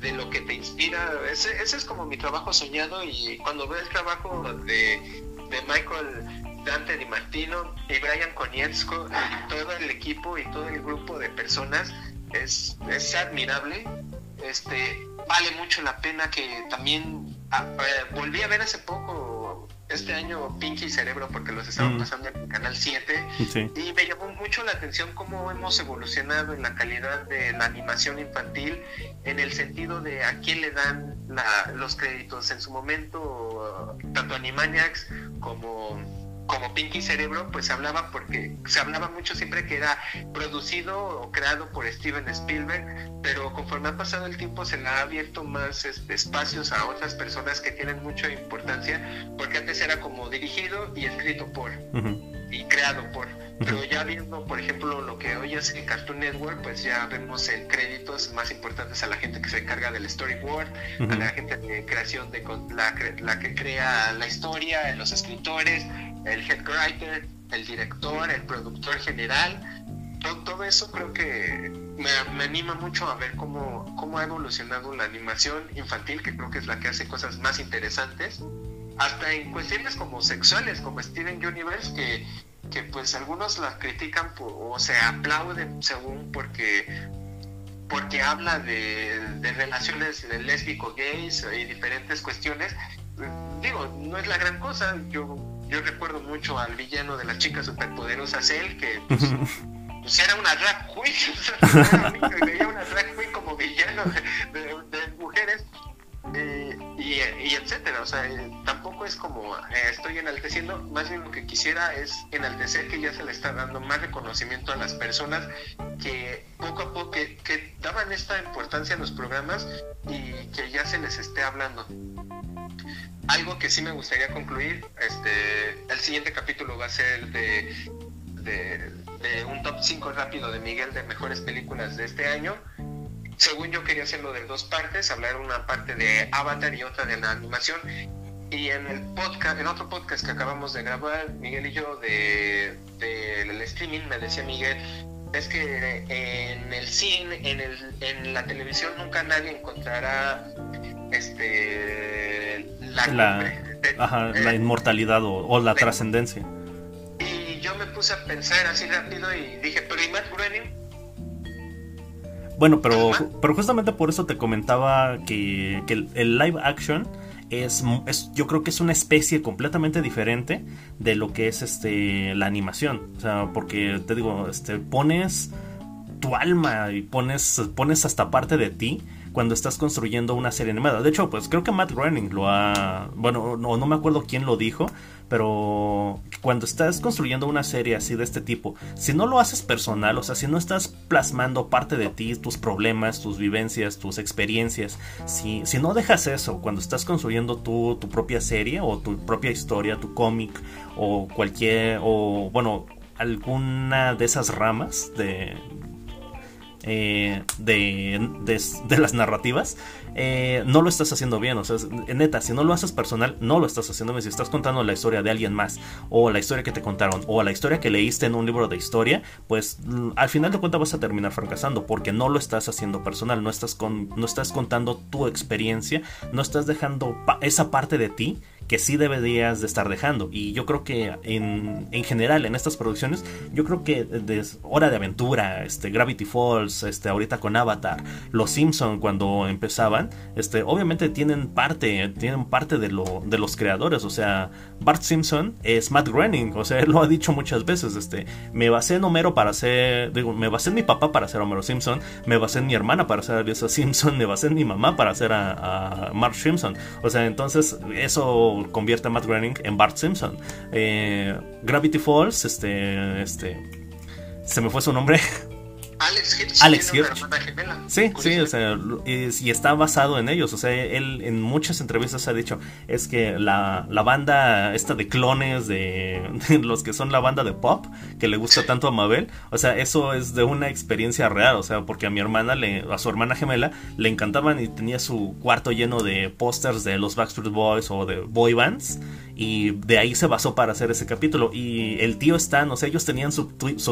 de lo que te inspira. Ese, es como mi trabajo soñado y cuando veo el trabajo de, de Michael Dante Di Martino y Brian Konietzko y todo el equipo y todo el grupo de personas es, es admirable. Este, vale mucho la pena que también ah, eh, volví a ver hace poco este año Pinky Cerebro porque los estaban mm. pasando en el canal 7 y me llamó mucho la atención cómo hemos evolucionado en la calidad de la animación infantil en el sentido de a quién le dan los créditos. En su momento tanto Animaniacs como como Pinky Cerebro, pues se hablaba porque se hablaba mucho siempre que era producido o creado por Steven Spielberg, pero conforme ha pasado el tiempo se le ha abierto más este, espacios a otras personas que tienen mucha importancia, porque antes era como dirigido y escrito por y creado por. Pero ya viendo, por ejemplo, lo que hoy es el Cartoon Network, pues ya vemos el créditos más importantes a la gente que se encarga del storyboard, a la gente de creación de la, la que crea la historia, los escritores, el head writer, el director, el productor general, todo, eso creo que me, anima mucho a ver cómo, cómo ha evolucionado la animación infantil, que creo que es la que hace cosas más interesantes, hasta en cuestiones como sexuales, como Steven Universe, que, que pues algunos la critican o se aplauden según porque porque habla de, de relaciones lésbico gays y diferentes cuestiones. Digo no es la gran cosa. Yo yo recuerdo mucho al villano de las chicas superpoderosas, él, que pues, pues era una drag queen, veía una drag queen como villano de, mujeres, y, etcétera. O sea, eh, tampoco es como eh, estoy enalteciendo, más bien lo que quisiera es enaltecer que ya se le está dando más reconocimiento a las personas que poco a poco que, daban esta importancia a los programas y que ya se les esté hablando. Algo que sí me gustaría concluir, este, el siguiente capítulo va a ser de, de, de un top 5 rápido de Miguel de mejores películas de este año según yo quería hacerlo de dos partes, hablar una parte de Avatar y otra de la animación. Y en el podcast, en otro podcast que acabamos de grabar, Miguel y yo de, del streaming, me decía Miguel, es que en el cine, en, el, en la televisión nunca nadie encontrará este la, la, la inmortalidad o, la trascendencia. Y yo me puse a pensar así rápido y dije, pero ¿y Matt Groening? Bueno, pero, pero justamente por eso te comentaba que, el, live action es, es, yo creo que es una especie completamente diferente de lo que es este la animación. O sea, porque te digo, este pones tu alma y pones, pones hasta parte de ti cuando estás construyendo una serie animada. De hecho, pues creo que Matt Groening lo ha... Bueno, no, no me acuerdo quién lo dijo, pero cuando estás construyendo una serie así de este tipo, si no lo haces personal, o sea, si no estás plasmando parte de ti, tus problemas, tus vivencias, tus experiencias, si, si no dejas eso cuando estás construyendo tu, tu propia serie o tu propia historia, tu cómic o cualquier, o bueno, alguna de esas ramas de, eh, de, de, las narrativas, eh, no lo estás haciendo bien. O sea, neta, si no lo haces personal, no lo estás haciendo bien. Si estás contando la historia de alguien más, o la historia que te contaron, o la historia que leíste en un libro de historia, pues mm, al final de cuentas vas a terminar fracasando porque no lo estás haciendo personal, no estás, con, no estás contando tu experiencia, no estás dejando esa parte de ti que sí deberías de estar dejando. Y yo creo que en, en general en estas producciones, yo creo que de Hora de Aventura, este, Gravity Falls, este, ahorita con Avatar, Los Simpson cuando empezaban, este, obviamente tienen parte, tienen parte de, lo, de los creadores. O sea, Bart Simpson es Matt Groening, o sea, él lo ha dicho muchas veces, este, me basé en Homero para ser, digo, me basé en mi papá para ser Homero Simpson, me basé en mi hermana para ser Lisa Simpson, me basé en mi mamá para ser a, a Mark Simpson. O sea, entonces eso convierte a Matt Groening en Bart Simpson. Eh, Gravity Falls, este, este, se me fue su nombre. Alex Hirsch. Alex Hirsch. Sí, sí, o sea, y, está basado en ellos. O sea, él en muchas entrevistas ha dicho, es que la, la banda esta de clones de, los que son la banda de pop, que le gusta tanto a Mabel, o sea, eso es de una experiencia real, o sea, porque a mi hermana, le, a su hermana gemela, le encantaban y tenía su cuarto lleno de pósters de los Backstreet Boys o de boy bands y de ahí se basó para hacer ese capítulo. Y el tío Stan, o sea, ellos tenían su,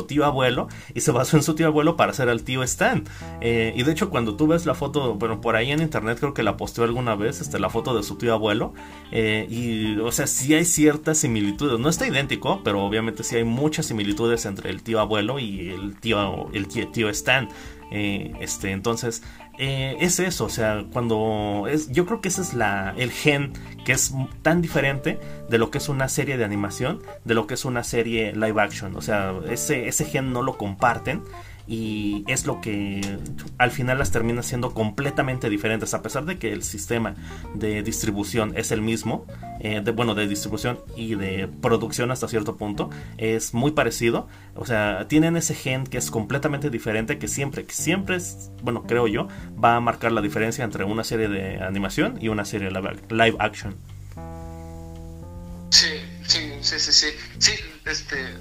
tío abuelo y se basó en su tío abuelo para hacer al tío Stan. Eh, y de hecho, cuando tú ves la foto, bueno, por ahí en internet creo que la posteó alguna vez, este, la foto de su tío abuelo. Eh, y, o sea, sí hay ciertas similitudes. No está idéntico, pero obviamente sí hay muchas similitudes entre el tío abuelo y el tío, el tío, Stan. Eh, este, entonces, eh, es eso, o sea, cuando es, yo creo que ese es la, el gen que es tan diferente de lo que es una serie de animación, de lo que es una serie live action, o sea, ese, ese gen no lo comparten y es lo que al final las termina siendo completamente diferentes a pesar de que el sistema de distribución es el mismo eh, de, bueno de distribución y de producción hasta cierto punto es muy parecido. O sea tienen ese gen que es completamente diferente que siempre que siempre es bueno creo yo va a marcar la diferencia entre una serie de animación y una serie live action. Sí sí sí sí sí. Este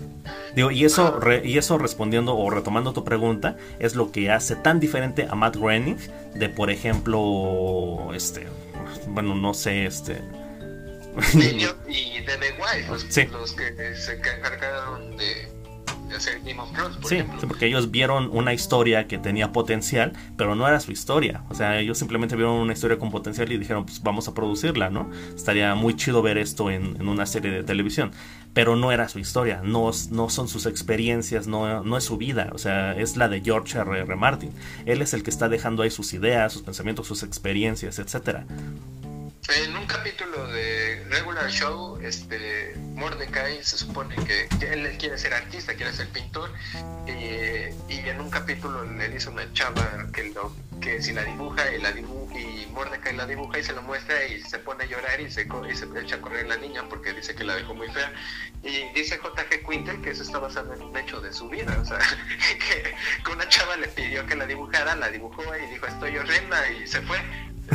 Digo, y eso, y eso respondiendo o retomando tu pregunta, es lo que hace tan diferente a Matt Groening de, por ejemplo, este, bueno, no sé, este... y de The los que se encargaron de sí, porque ellos vieron una historia que tenía potencial, pero no era su historia. O sea, ellos simplemente vieron una historia con potencial y dijeron, pues vamos a producirla, ¿no? Estaría muy chido ver esto en, una serie de televisión. Pero no era su historia, no, no son sus experiencias, no, no es su vida. O sea, es la de George R. R. Martin. Él es el que está dejando ahí sus ideas, sus pensamientos, sus experiencias, etcétera. En un capítulo de Regular Show, este Mordecai se supone que, él quiere ser artista, quiere ser pintor, y, en un capítulo le dice una chava que, lo, que si la dibuja y la, y Mordecai la dibuja y se lo muestra y se pone a llorar y se, y se echa a correr la niña porque dice que la dejó muy fea. Y dice J.G. Quintel que eso está basado en un hecho de su vida, o sea, que, que una chava le pidió que la dibujara, la dibujó y dijo estoy horrenda y se fue.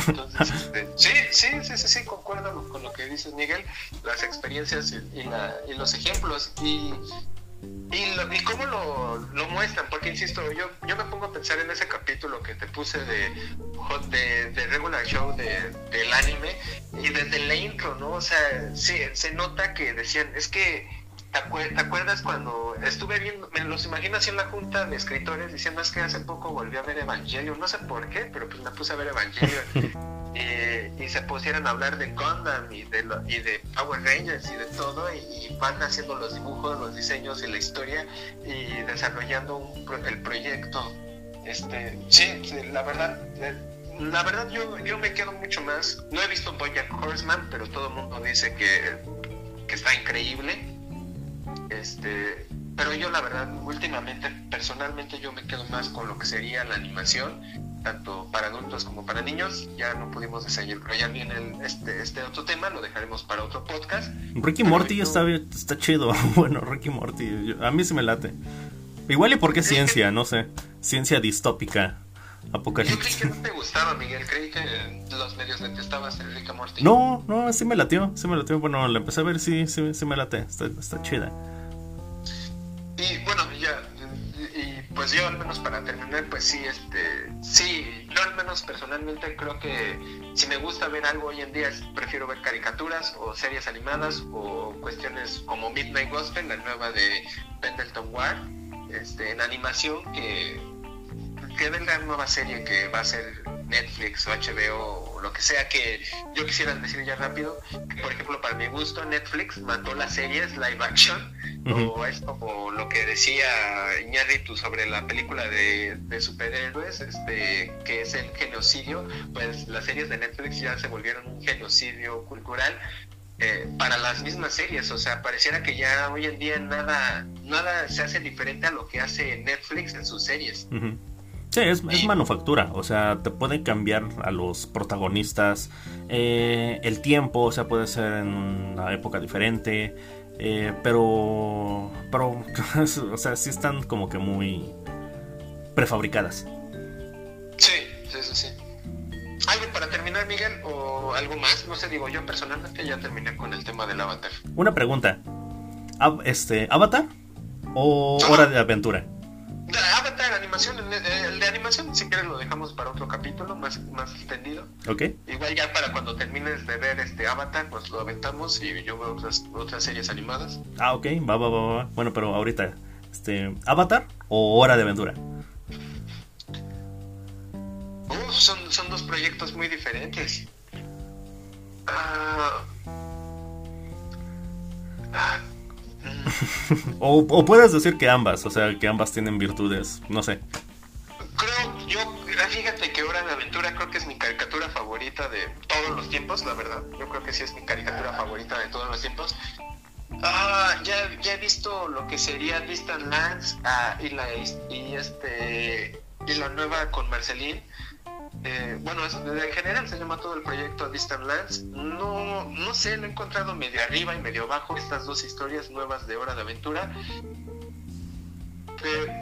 Entonces, este, sí, sí, sí, sí, sí, concuerdo con lo que dices, Miguel, las experiencias y, la, y los ejemplos. Y y, lo, cómo lo, muestran, porque insisto, yo, yo me pongo a pensar en ese capítulo que te puse de, de, de regular show de, del anime y desde la intro, ¿no? O sea, sí, se nota que decían, es que ¿Te, acuerdas cuando estuve viendo, me los imagino así en la junta de escritores diciendo es que hace poco volví a ver Evangelion, no sé por qué, pero pues me puse a ver Evangelion y, se pusieron a hablar de Gundam y de, y de Power Rangers y de todo y, van haciendo los dibujos, los diseños y la historia y desarrollando un, el proyecto. Este, sí, la verdad, eh, la verdad yo, yo me quedo mucho más. No he visto Bojack Horseman, pero todo el mundo dice que, que está increíble este, pero yo la verdad, últimamente, personalmente yo me quedo más con lo que sería la animación, tanto para adultos como para niños. Ya no pudimos seguir, pero ya viene este, este otro tema, lo dejaremos para otro podcast. Ricky Morty está, está chido. bueno, Ricky Morty, a mí se me late. Igual y porque es ciencia, no sé. Ciencia distópica. Apocalipsis. Yo creí que no te gustaba, Miguel. Creí que los medios detestabas el Ricky Morty. No, no, sí me latió. Sí me latió. Bueno, la empecé a ver, sí, sí, sí me late. Está, está chida. Y bueno, ya, y pues yo al menos para terminar, pues sí, este, sí, yo al menos personalmente creo que si me gusta ver algo hoy en día, prefiero ver caricaturas o series animadas o cuestiones como Midnight Gospel, la nueva de Pendleton Ward, este, en animación, que, que la nueva serie que va a ser Netflix o HBO o lo que sea que yo quisiera decir ya rápido, por ejemplo, para mi gusto, Netflix mandó las series live action, o es como lo que decía Iñárritu sobre la película de, superhéroes, este, que es el genocidio, pues las series de Netflix ya se volvieron un genocidio cultural. Eh, para las mismas series, o sea, pareciera que ya hoy en día nada, nada se hace diferente a lo que hace Netflix en sus series. Sí, es, manufactura, o sea, te puede cambiar a los protagonistas, eh, el tiempo, o sea, puede ser en una época diferente, eh, pero, pero, o sea, sí están como que muy prefabricadas. Sí, sí, sí, sí. ¿Algo para terminar, Miguel? ¿O algo más? No sé, digo, yo personalmente ya terminé con el tema del avatar. Una pregunta. ¿Este, ¿Avatar o Hora de Aventura? Avatar, animación, el de animación, si quieres lo dejamos para otro capítulo más, más extendido. Ok. Igual ya para cuando termines de ver este Avatar, pues lo aventamos y yo veo otras, otras series animadas. Ah, ok, va, va, va, va. Bueno, pero ahorita, este, ¿Avatar o Hora de Aventura? son, son dos proyectos muy diferentes. Ah, o, puedes decir que ambas, o sea, que ambas tienen virtudes, no sé. Creo, yo, fíjate que Hora de Aventura creo que es mi caricatura favorita de todos los tiempos, la verdad. Yo creo que sí es mi caricatura favorita de todos los tiempos. Ah, ya, ya he visto lo que sería Distant Lands ah, y, la, y, este, y la nueva con Marceline. Eh, bueno, en general se llama todo el proyecto Distant Lands. No, no sé, lo he encontrado medio arriba y medio abajo estas dos historias nuevas de Hora de Aventura.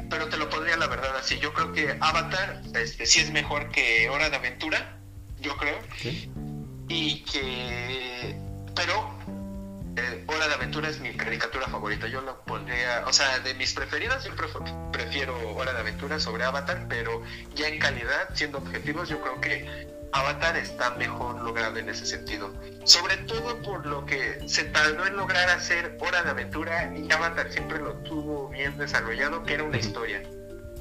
pero te lo pondría la verdad así. Yo creo que Avatar este, sí es mejor que Hora de Aventura, yo creo. Y que... Pero eh, Hora de Aventura es mi caricatura favorita. Yo lo pondría, o sea, de mis preferidas, yo prefiero Hora de Aventura sobre Avatar, pero ya en calidad, siendo objetivos, yo creo que Avatar está mejor logrado en ese sentido. Sobre todo por lo que se tardó en lograr hacer Hora de Aventura y Avatar siempre lo tuvo bien desarrollado, que era una historia.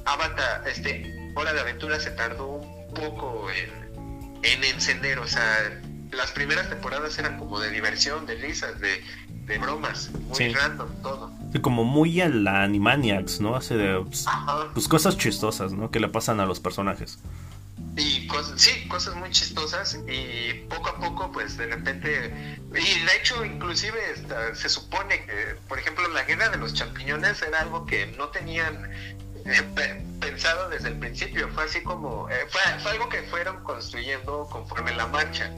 Avatar, este, Hora de Aventura se tardó un poco en encender, o sea, las primeras temporadas eran como de diversión, de risas, de, de bromas, muy random todo. como muy a la Animaniacs, ¿no? Hace de pues, pues, cosas chistosas, ¿no? Que le pasan a los personajes. Y cosas, sí, cosas muy chistosas y poco a poco, pues de repente, y de hecho inclusive se supone que, por ejemplo, la guerra de los champiñones era algo que no tenían eh, pensado desde el principio, fue así como, eh, fue, fue, algo que fueron construyendo conforme la marcha,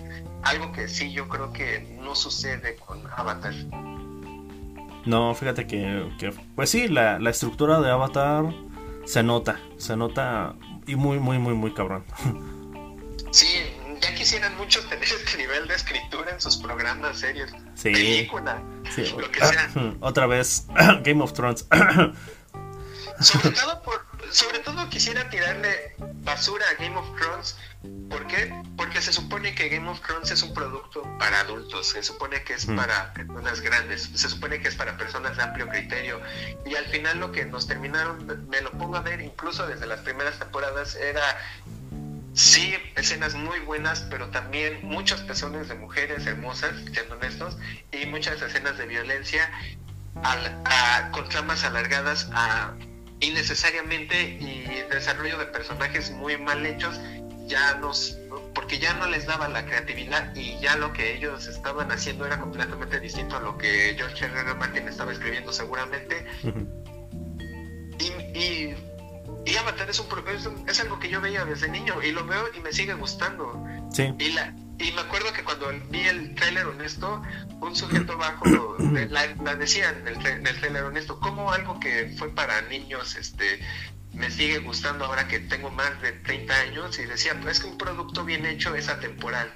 algo que sí yo creo que no sucede con Avatar. No, fíjate que, que pues sí, la, la, estructura de Avatar se nota, se nota y muy, muy, muy, muy cabrón. Sí, ya quisieran muchos tener este nivel de escritura en sus programas, series, sí, películas, sí. lo que sea. Otra vez, Game of Thrones. sobre todo por, sobre todo quisiera tirarle basura a Game of Thrones. ¿Por qué? Porque se supone que Game of Thrones es un producto para adultos, se supone que es para personas grandes, se supone que es para personas de amplio criterio. Y al final lo que nos terminaron, me lo pongo a ver incluso desde las primeras temporadas, era sí, escenas muy buenas, pero también muchas personas de mujeres hermosas, siendo honestos, y muchas escenas de violencia con tramas alargadas a innecesariamente y desarrollo de personajes muy mal hechos ya nos porque ya no les daba la creatividad y ya lo que ellos estaban haciendo era completamente distinto a lo que George R. R. Martin estaba escribiendo seguramente y, y, y, Avatar es un es algo que yo veía desde niño y lo veo y me sigue gustando sí. y la y me acuerdo que cuando vi el tráiler honesto, un sujeto bajo la, decía en el, en el tráiler honesto, como algo que fue para niños, este me sigue gustando ahora que tengo más de 30 años y decía, pues es que un producto bien hecho es atemporal.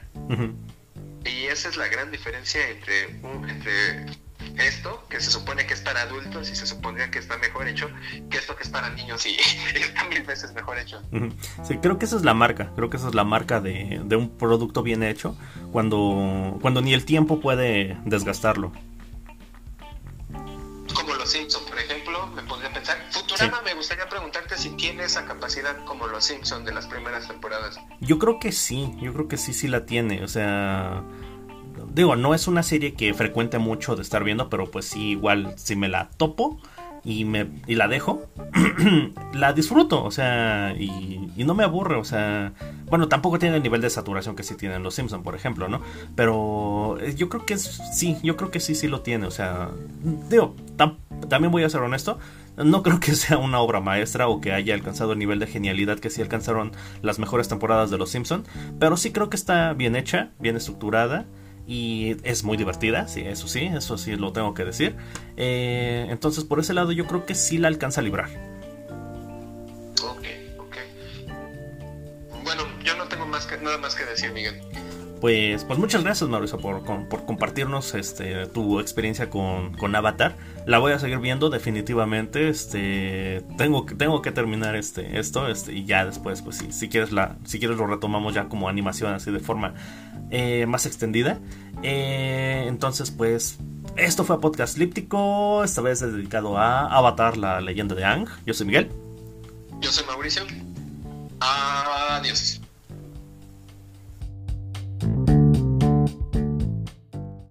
Y esa es la gran diferencia entre, entre esto, que se supone que es para adultos y se supondría que está mejor hecho, que esto que es para niños y, está mil veces mejor hecho. Sí, creo que esa es la marca, creo que esa es la marca de, de un producto bien hecho, cuando, cuando ni el tiempo puede desgastarlo. Como los Simpsons, por ejemplo, me podría pensar. Futurama, me gustaría preguntarte si tiene esa capacidad como los Simpsons de las primeras temporadas. Yo creo que sí, yo creo que sí, sí la tiene. O sea, digo, no es una serie que frecuente mucho de estar viendo, pero pues sí, igual si me la topo y, me, y la dejo, la disfruto, o sea, y, no me aburre, o sea, bueno, tampoco tiene el nivel de saturación que sí tienen los Simpsons, por ejemplo, ¿no? Pero eh, yo creo que sí, yo creo que sí, sí lo tiene, o sea, digo, también voy a ser honesto, no creo que sea una obra maestra o que haya alcanzado el nivel de genialidad que sí alcanzaron las mejores temporadas de Los Simpson, pero sí creo que está bien hecha, bien estructurada y es muy divertida, sí, eso sí, eso sí lo tengo que decir. Eh, entonces por ese lado yo creo que sí la alcanza a librar. Ok, ok. Bueno, yo no tengo más que, nada más que decir, Miguel. Pues, pues muchas gracias Mauricio por, por compartirnos este, tu experiencia con, con, Avatar. La voy a seguir viendo definitivamente. Este, tengo, tengo que terminar este, esto este, y ya después, pues si, si, quieres la, si quieres lo retomamos ya como animación así de forma eh, más extendida. Eh, entonces, pues, esto fue Podcast Líptico, esta vez dedicado a Avatar, la leyenda de Ang. Yo soy Miguel. Yo soy Mauricio. Adiós.